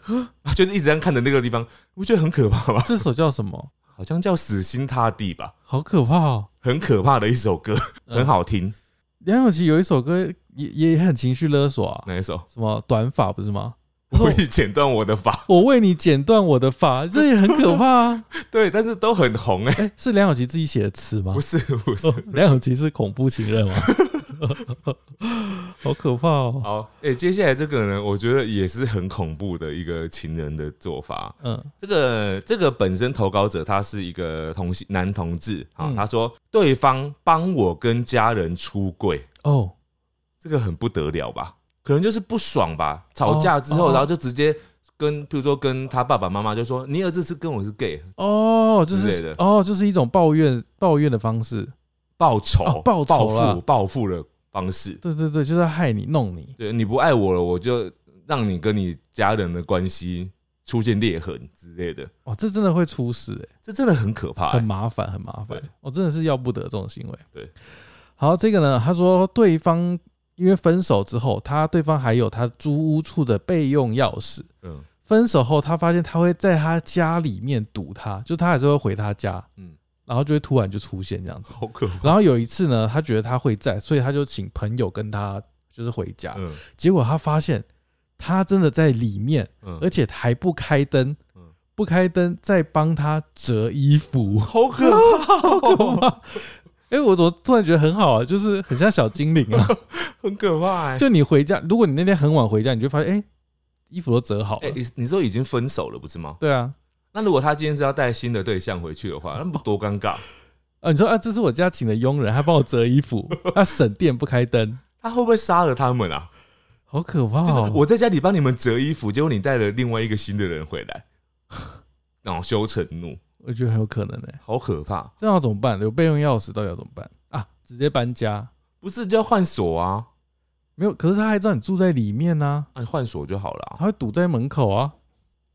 就是一直这样看着那个地方，不觉得很可怕吗？这首叫什么？好像叫死心塌地吧，好可怕哦！很可怕的一首歌，嗯很好听。梁咏琪有一首歌也也很情绪勒索啊，哪一首？什么短发不是吗？我已剪断我的发，我为你剪断我的发，这也很可怕啊！对，但是都很红哎、哎、是梁咏琪自己写的词吗不？是不是哦，梁咏琪是恐怖情人吗？好可怕哦！好，哎、接下来这个呢，我觉得也是很恐怖的一个情人的做法。嗯，这个这个本身投稿者他是一个同性男同志啊，嗯他说对方帮我跟家人出柜，哦，这个很不得了吧？可能就是不爽吧，吵架之后，哦哦然后就直接跟，比如说跟他爸爸妈妈就说，你儿子是跟我是 gay，哦，就是哦，就是一种抱怨抱怨的方式。报仇、哦报仇报复、报复的方式。对对对，就是害你弄你。对，你不爱我了，我就让你跟你家人的关系出现裂痕之类的，哦，这真的会出事哎、这真的很可怕、欸。很麻烦，很麻烦对。我、真的是要不得这种行为。对，好，这个呢，他说对方因为分手之后，他对方还有他租屋处的备用钥匙。嗯分手后，他发现他会在他家里面堵他，就他还是会回他家，嗯，然后就会突然就出现这样子。好可怕。然后有一次呢，他觉得他会在，所以他就请朋友跟他就是回家。嗯结果他发现他真的在里面，嗯而且还不开灯嗯，不开灯在帮他折衣服。好可怕，好可怕！哎、我怎么突然觉得很好啊？就是很像小精灵啊！很可怕哎、就你回家，如果你那天很晚回家，你就发现，哎、衣服都折好了。哎、你你说已经分手了不是吗？对啊，那如果他今天是要带新的对象回去的话，那不多尴尬？啊，你说啊，这是我家请的佣人，还帮我折衣服，他省电不开灯，他会不会杀了他们啊？好可怕、就是哦！我在家里帮你们折衣服，结果你带了另外一个新的人回来，恼 羞成怒，我觉得很有可能哎、好可怕！这样要怎么办？有备用钥匙，到底要怎么办啊？直接搬家？不是就要换锁啊？没有，可是他还知道你住在里面呢、那你换锁就好了啊、他会堵在门口啊。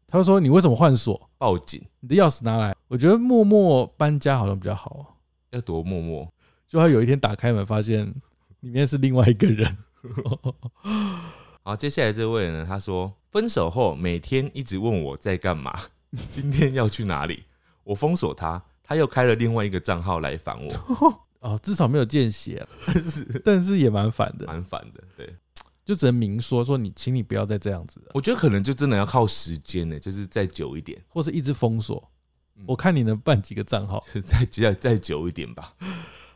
他会说你为什么换锁？报警你的钥匙拿来。我觉得默默搬家好像比较好。要躲默默。就他有一天打开门，发现里面是另外一个人。好，接下来这位呢，他说分手后每天一直问我在干嘛，今天要去哪里，我封锁他，他又开了另外一个账号来烦我，哦，至少没有见血，但是但是也蛮烦的，蛮烦的。对，就只能明说说你，请你不要再这样子了，我觉得可能就真的要靠时间呢，就是再久一点，或是一直封锁嗯。我看你能办几个账号。就是再再再久一点吧。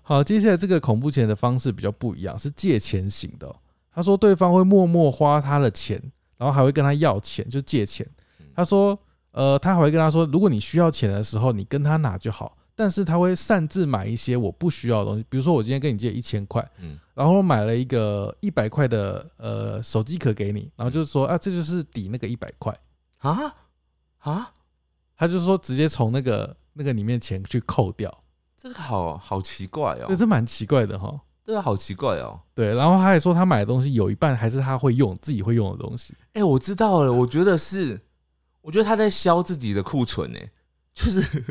好，接下来这个恐怖钱的方式比较不一样，是借钱型的哦、他说对方会默默花他的钱，然后还会跟他要钱，就借钱嗯。他说，呃，他还会跟他说，如果你需要钱的时候，你跟他拿就好。但是他会擅自买一些我不需要的东西，比如说我今天跟你借一千块，嗯然后我买了一个一百块的呃手机壳给你，然后就是说啊，这就是抵那个一百块。啊啊，他就说直接从那个那个里面钱去扣掉，这个好好奇怪哦对，，这蛮奇怪的哈。这个好奇怪哦。对，然后他还说他买的东西有一半还是他会用自己会用的东西。哎、我知道了，我觉得是，我觉得他在消自己的库存呢，就是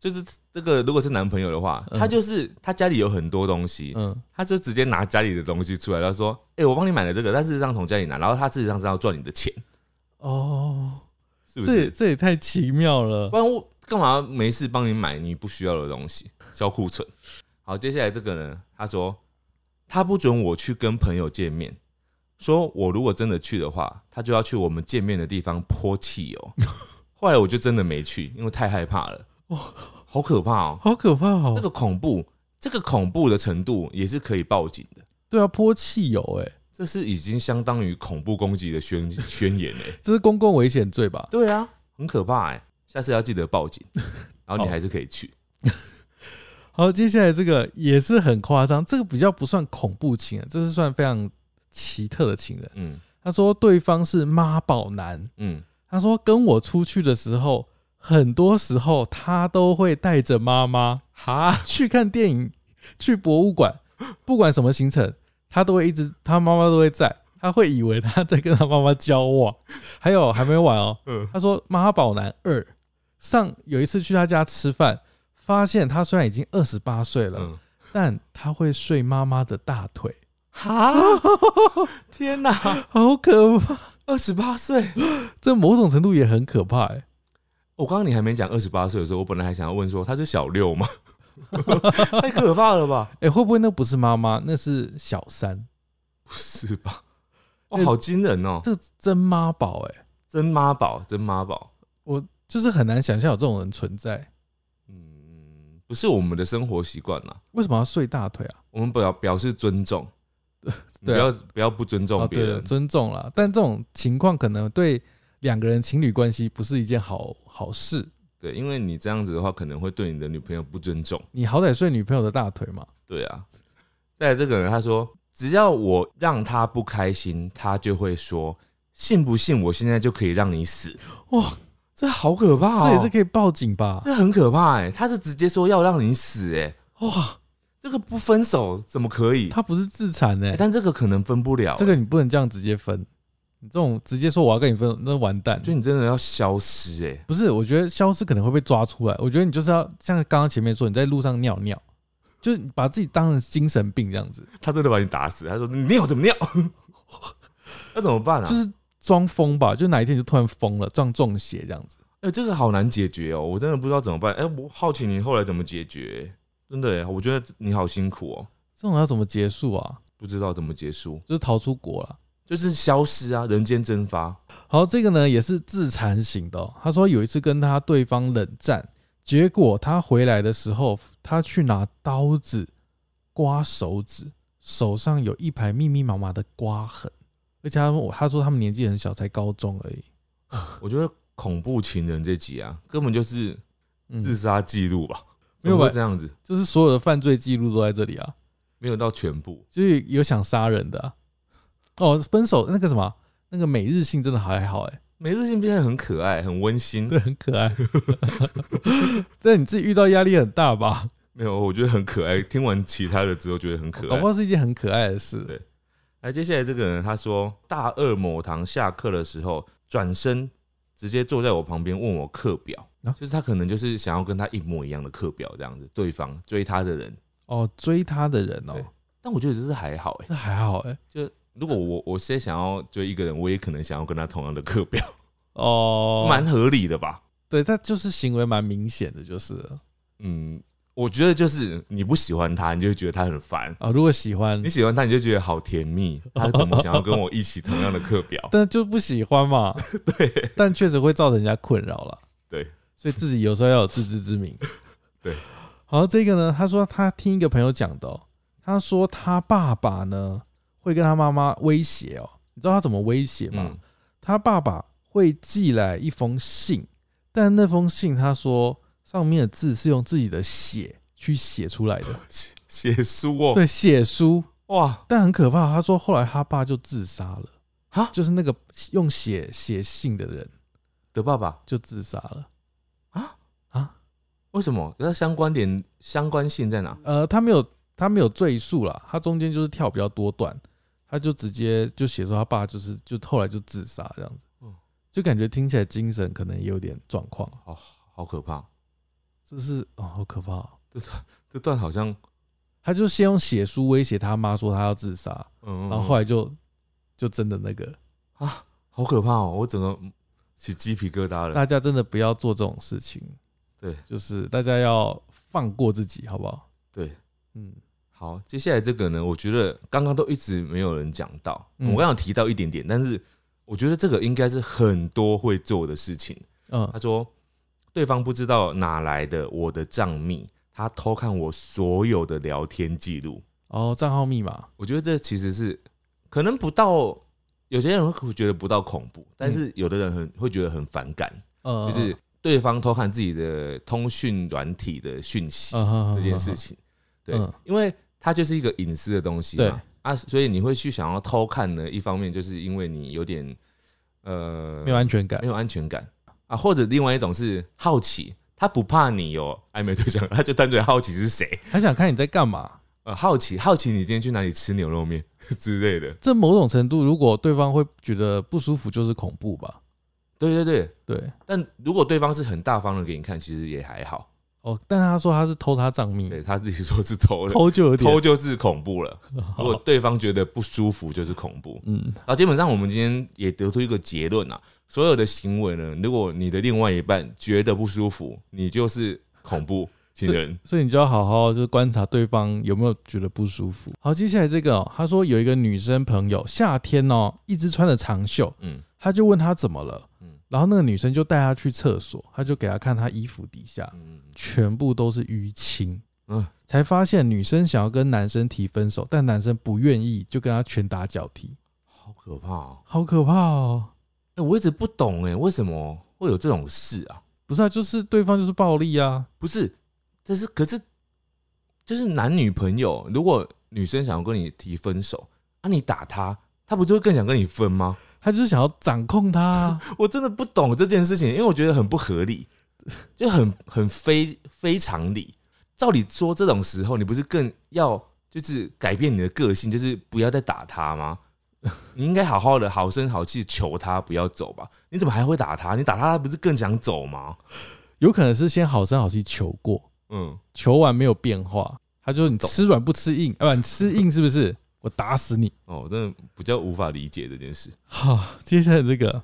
就是这个，如果是男朋友的话，嗯他就是他家里有很多东西，嗯，他就直接拿家里的东西出来，他说：“哎、我帮你买了这个，但事实上从家里拿，然后他事实上是要赚你的钱，哦，是不这也是？这也太奇妙了不。然我干嘛没事帮你买你不需要的东西，消库存？”好，接下来这个呢，他说他不准我去跟朋友见面，说我如果真的去的话，他就要去我们见面的地方泼汽油。后来我就真的没去，因为太害怕了。哇好可怕哦！好可怕哦！这个恐怖，这个恐怖的程度也是可以报警的。对啊，泼汽油，哎，这是已经相当于恐怖攻击的宣 宣言嘞。这是公共危险罪吧？对啊，很可怕哎、下次要记得报警，然后你好还是可以去。好，接下来这个也是很夸张，这个比较不算恐怖情人，这是算非常奇特的情人。嗯。他说对方是妈宝男，嗯，他说跟我出去的时候，很多时候他都会带着妈妈哈，去看电影、去博物馆，不管什么行程，他都会一直，他妈妈都会在，他会以为他在跟他妈妈交往。还有还没完哦，嗯。他说妈宝男二上有一次去他家吃饭，发现他虽然已经二十八岁了，嗯，但他会睡妈妈的大腿，哈，天哪，好可怕！二十八岁！这某种程度也很可怕哎、我刚刚你还没讲二十八岁的时候，我本来还想要问说他是小六吗？太可怕了吧？哎、会不会那不是妈妈，那是小三？不是吧？哇，好惊人哦！这真妈宝哎、真妈宝，真妈宝。我就是很难想象有这种人存在。嗯，不是我们的生活习惯啦，为什么要睡大腿啊？我们表表示尊重，你 不要不要不尊重别人。尊重了。但这种情况可能对两个人情侣关系不是一件好好事。对，因为你这样子的话，可能会对你的女朋友不尊重。你好歹睡女朋友的大腿嘛。对啊，再来这个人他说，只要我让他不开心，他就会说，信不信我现在就可以让你死？哇，这好可怕哦！这也是可以报警吧？这很可怕哎、他是直接说要让你死哎、哇，这个不分手怎么可以？他不是自残呢、欸但这个可能分不了、这个你不能这样直接分。你这种直接说我要跟你分，那完蛋。就你真的要消失哎、不是，我觉得消失可能会被抓出来。我觉得你就是要像刚刚前面说，你在路上尿尿，就是把自己当成精神病这样子，他真的把你打死。他说你尿怎么尿？那怎么办啊？就是装疯吧。就哪一天就突然疯了，撞中邪这样子。哎、这个好难解决哦，我真的不知道怎么办。哎、我好奇你后来怎么解决、真的哎，我觉得你好辛苦哦，这种要怎么结束啊？不知道怎么结束，就是逃出国了。就是消失啊，人间蒸发。好，这个呢也是自残型的哦、他说有一次跟他对方冷战，结果他回来的时候，他去拿刀子刮手指，手上有一排密密麻麻的刮痕，而且他说他说他们年纪很小，才高中而已。我觉得恐怖情人这集啊，根本就是嗯，自杀记录吧？没有吧这样子？就是所有的犯罪记录都在这里啊，没有到全部。就是有想杀人的、啊。哦，分手那个什么，那个每日信真的还好哎、每日信变得很可爱，很温馨。对，很可爱。但你自己遇到压力很大吧？没有，我觉得很可爱。听完其他的之后，觉得很可爱搞不。好是一件很可爱的事。对来，接下来这个人他说，大二某堂下课的时候，转身直接坐在我旁边问我课表，啊。就是他可能就是想要跟他一模一样的课表这样子，对方追他的人。哦，追他的人哦、对。但我觉得这是还好哎、这还好哎、就如果我我现在想要追一个人，我也可能想要跟他同样的课表，哦，蛮合理的吧？对，他就是行为蛮明显的，就是了。嗯，我觉得就是你不喜欢他，你就会觉得他很烦；啊。如果喜欢你，喜欢他，你就觉得好甜蜜。他怎么想要跟我一起同样的课表？但就不喜欢嘛。对，但确实会造成人家困扰了。对，所以自己有时候要有自知之明。对，好，这个呢，他说他听一个朋友讲的、哦，他说他爸爸呢会跟他妈妈威胁哦，你知道他怎么威胁吗？嗯，他爸爸会寄来一封信，但那封信他说上面的字是用自己的血去写出来的，写 写书哦，对，写书。哇，但很可怕，他说后来他爸就自杀了，哈？就是那个用血写信的人的爸爸？就自杀了。啊？啊，为什么？那相关点相关性在哪？呃，他没有他没有赘述啦，他中间就是跳比较多段，他就直接就写说他爸就是就后来就自杀这样子。嗯，就感觉听起来精神可能也有点状况，好好可怕，这是哦好可怕。哦、这段好像，他就先用写书威胁他妈说他要自杀，嗯，然后后来就就真的那个，啊，好可怕哦，我整个起鸡皮疙瘩了。大家真的不要做这种事情，对。就是大家要放过自己，好不好？对，嗯，好，接下来这个呢，我觉得刚刚都一直没有人讲到，嗯。我刚刚有提到一点点，但是我觉得这个应该是很多会做的事情。嗯。他说，对方不知道哪来的我的账密，他偷看我所有的聊天记录。哦，账号密码，我觉得这其实是可能不到，有些人会觉得不到恐怖，但是有的人很会觉得很反感，呃，就是对方偷看自己的通讯软体的讯息嗯这件事，情。对嗯，因为它就是一个隐私的东西对嘛，啊，所以你会去想要偷看呢，一方面就是因为你有点呃没有安全感没，有安全感啊，或者另外一种是好奇，他不怕你有暧昧对象，他就单纯好奇是谁，他想看你在干嘛。呃，好奇好奇你今天去哪里吃牛肉面 之类的。这某种程度，如果对方会觉得不舒服，就是恐怖吧？对对对，对，但如果对方是很大方的给你看，其实也还好。哦，但他说他是偷他账密，对他自己说是偷的，偷就有点偷就是恐怖了。如果对方觉得不舒服，就是恐怖。嗯，然后基本上我们今天也得出一个结论啊，所有的行为呢，如果你的另外一半觉得不舒服，你就是恐怖情人。所以你就要好好就是观察对方有没有觉得不舒服。好，接下来这个、哦，他说有一个女生朋友夏天哦，一直穿着长袖，嗯他就问她怎么了，嗯然后那个女生就带她去厕所，他就给她看她衣服底下嗯全部都是淤青，嗯，才发现女生想要跟男生提分手，但男生不愿意，就跟他拳打脚踢，好可怕哦！好可怕哦！哎、我一直不懂哎，为什么会有这种事啊？不是啊，就是对方就是暴力啊，不是，这是可是就是男女朋友，如果女生想要跟你提分手，啊，你打他，他不就会更想跟你分吗？他就是想要掌控她啊，我真的不懂这件事情，因为我觉得很不合理，就很很非非常理。照理说这种时候，你不是更要就是改变你的个性，就是不要再打他吗？你应该好好的好声好气求他不要走吧？你怎么还会打他？你打他，他不是更想走吗？有可能是先好声好气求过，嗯，求完没有变化，他就说你吃软不吃硬，啊不，你吃硬是不是？我打死你！哦，真的比较无法理解这件事。好，接下来这个，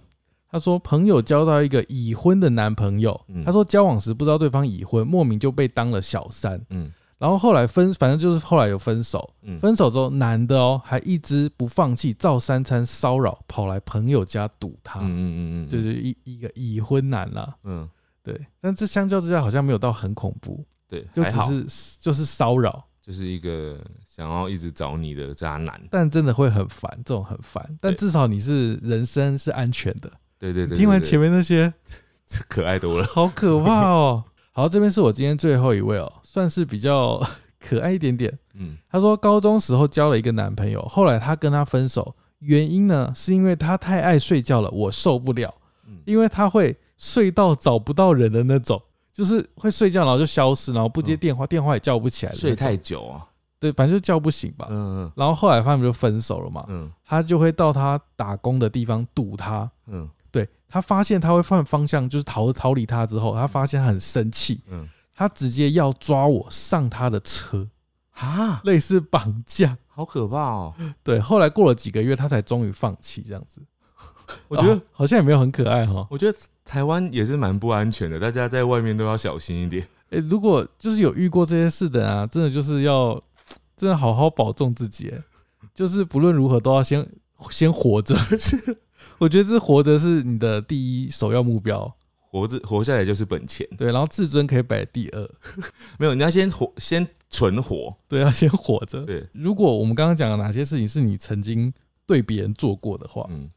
他说朋友交到一个已婚的男朋友，嗯他说交往时不知道对方已婚，莫名就被当了小三，嗯然后后来分，反正就是后来有分手，嗯，分手之后男的哦还一直不放弃，照三餐骚扰，跑来朋友家堵他，嗯嗯嗯嗯，就是一一个已婚男啦，嗯。对，但这相较之下好像没有到很恐怖，对，就，只是就是骚扰，就是一个想要一直找你的渣男。但真的会很烦，这种很烦，但至少你是人生是安全的。对对对，听完前面面那些，可爱多了。好可怕哦。好，这边是我今天最后一位哦，算是比较 可爱一点点。嗯。她说高中时候交了一个男朋友，后来她跟他分手，原因呢是因为他太爱睡觉了，我受不了，嗯。因为他会睡到找不到人的那种，就是会睡觉然后就消失，然后不接电话，电话也叫不起来睡太久啊。对，反正就叫不醒吧。嗯嗯。然后后来他们就分手了嘛，嗯。他就会到他打工的地方堵他，嗯。对他发现他会换方向，就是逃逃离他之后，他发现他很生气，嗯他直接要抓我上他的车，啊，类似绑架。好可怕哦！对，后来过了几个月，他才终于放弃这样子。我觉得哦好像也没有很可爱哈。我觉得台湾也是蛮不安全的，大家在外面都要小心一点。诶，如果就是有遇过这些事的啊，真的就是要真的好好保重自己，诶就是不论如何都要先先活着。我觉得这活着是你的第一首要目标，活着活下来就是本钱，对，然后自尊可以摆第二，没有你要先活，先存活。对，要先活着。对，如果我们刚刚讲的哪些事情是你曾经对别人做过的话，嗯，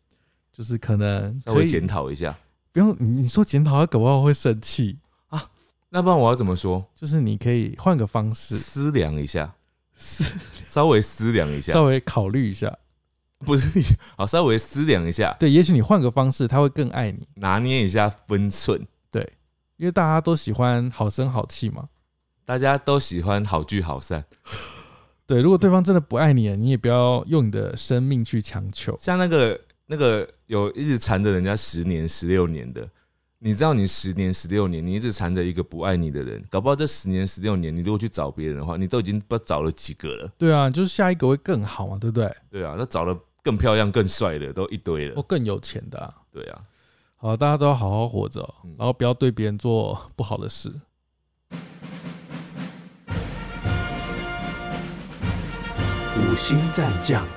就是可能稍微检讨一下。不用你你说检讨，他搞不好会生气啊。那不然我要怎么说？就是你可以换个方式，思量一下，思稍微思量一下，稍微考虑一下。不是你好，稍微思量一下，对，也许你换个方式，他会更爱你。拿捏一下分寸。对因为大家都喜欢好声好气嘛。大家都喜欢好聚好散，对，如果对方真的不爱你了，你也不要用你的生命去强求。像那个那个有一直缠着人家十年、十六年的，你知道你十年、十六年，你一直缠着一个不爱你的人，搞不好这十年、十六年，你如果去找别人的话，你都已经不知道找了几个了。对啊，就是下一个会更好嘛，对不对？对啊，那找了更漂亮、更帅的都一堆了。或更有钱的、啊。对啊，好，大家都要好好活着然后不要对别人做不好的事。五星战将，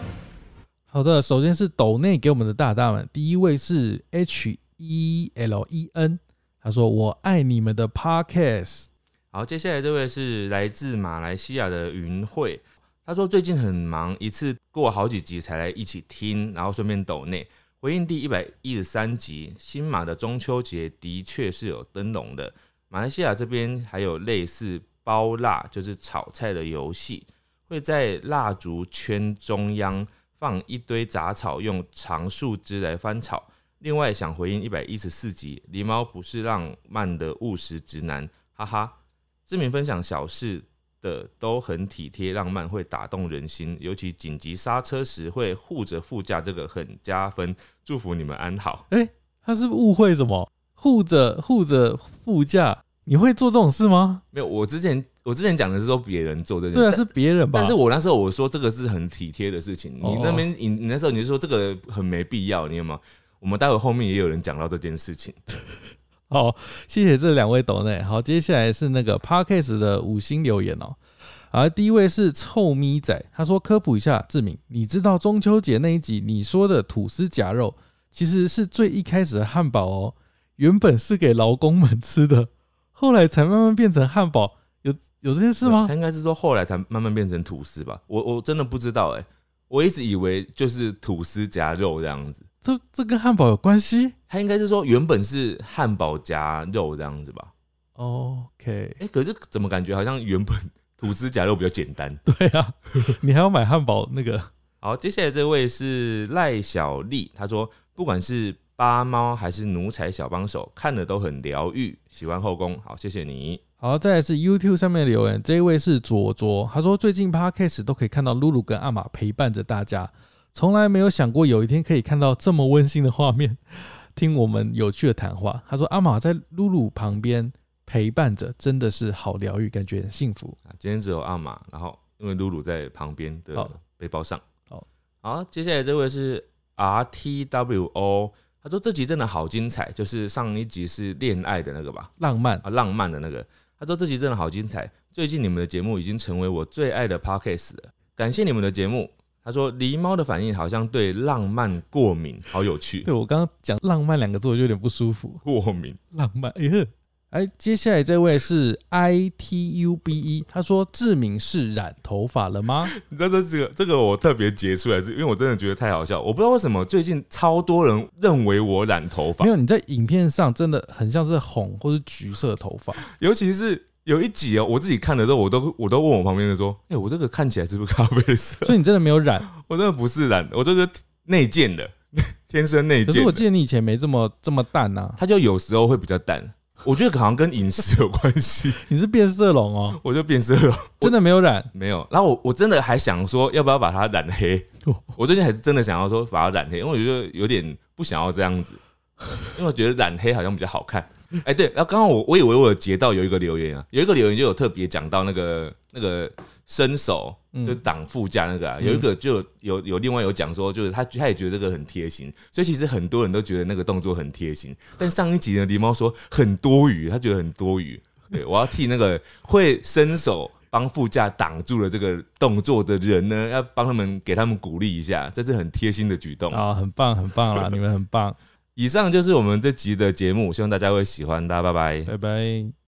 好的，首先是斗内给我们的大大们，第一位是 H E L E N，他说：“我爱你们的 Podcast。好，接下来这位是来自马来西亚的云慧，他说最近很忙，一次过好几集才来一起听，然后顺便抖内回应第一百一十三集，新马的中秋节的确是有灯笼的，马来西亚这边还有类似包蜡，就是炒菜的游戏，会在蜡烛圈中央放一堆杂草，用长树枝来翻炒。另外想回应一百一十四集，狸猫不是浪漫的务实直男，哈哈。知名分享小事的都很体贴浪漫，会打动人心，尤其紧急刹车时会护着副驾，这个很加分。祝福你们安好。他是不是误会什么？护着护着副驾，你会做这种事吗？没有，我之前我之前讲的是说别人做这件对啊，事，是别人吧？但是我那时候我说这个是很体贴的事情，哦你那边你你那时候你就说这个很没必要，你有吗？我们待会后面也有人讲到这件事情。好，谢谢这两位抖内。好，接下来是那个 Parkes 的五星留言哦。而，第一位是臭咪仔，他说科普一下，志明，你知道中秋节那一集你说的吐司夹肉，其实是最一开始的汉堡哦，原本是给劳工们吃的，后来才慢慢变成汉堡，有有这件事吗他？应该是说后来才慢慢变成吐司吧？我我真的不知道哎、我一直以为就是吐司夹肉这样子。这这跟汉堡有关系他应该是说原本是汉堡夹肉这样子吧？？OK，哎、可是怎么感觉好像原本吐司夹肉比较简单？对啊，你还要买汉堡那个好，接下来这位是赖小丽，她说不管是八猫还是奴才小帮手，看了都很疗愈，喜欢后宫。好，谢谢你。好，再来是 YouTube 上面的留言，这一位是左卓，他说最近 Podcast 都可以看到露露跟阿玛陪伴着大家，从来没有想过有一天可以看到这么温馨的画面，听我们有趣的谈话。他说阿玛在露露旁边陪伴着，真的是好疗愈，感觉很幸福。啊，今天只有阿玛，然后因为露露在旁边的背包上。好，好，接下来这位是 R T W O，他说这集真的好精彩，就是上一集是恋爱的那个吧，浪漫，啊，浪漫的那个。他说这集真的好精彩，最近你们的节目已经成为我最爱的 podcast 了，感谢你们的节目。他说狸猫的反应好像对浪漫过敏，好有趣对，我刚刚讲浪漫两个字，我就有点不舒服。过敏。浪漫，哎呵，哎，接下来这位是 I T U B E，他说志明是染头发了吗？你知道这这个这个我特别截出来，是因为我真的觉得太好笑。我不知道为什么最近超多人认为我染头发没，有，你在影片上真的很像是红或是橘色头发，尤其是有一集哦，我自己看的时候，我都我都问我旁边的说：“哎、我这个看起来是不是咖啡色？所以你真的没有染。我真的不是染，我这是内建的，天生内建。可是我记得你以前没这么这么淡呐、它就有时候会比较淡，我觉得好像跟饮食有关系，你是变色龙哦，我就变色龙。真的没有染。没有，然后我我真的还想说，要不要把它染黑？我最近还是真的想要说把它染黑，因为我觉得有点不想要这样子，因为我觉得染黑好像比较好看。哎、对，然后刚刚我我以为我有截到有一个留言啊，有一个留言就有特别讲到那个那个伸手，嗯就是挡副驾那个啊，嗯有一个就有有有另外有讲说，就是他他也觉得这个很贴心，所以其实很多人都觉得那个动作很贴心，但上一集呢，狸猫说很多余，他觉得很多余。对，我要替那个会伸手帮副驾挡住了这个动作的人呢，要帮他们给他们鼓励一下，这是很贴心的举动。啊，很棒，很棒啦，你们很棒，以上就是我们这集的节目，希望大家会喜欢，大家拜拜。拜拜。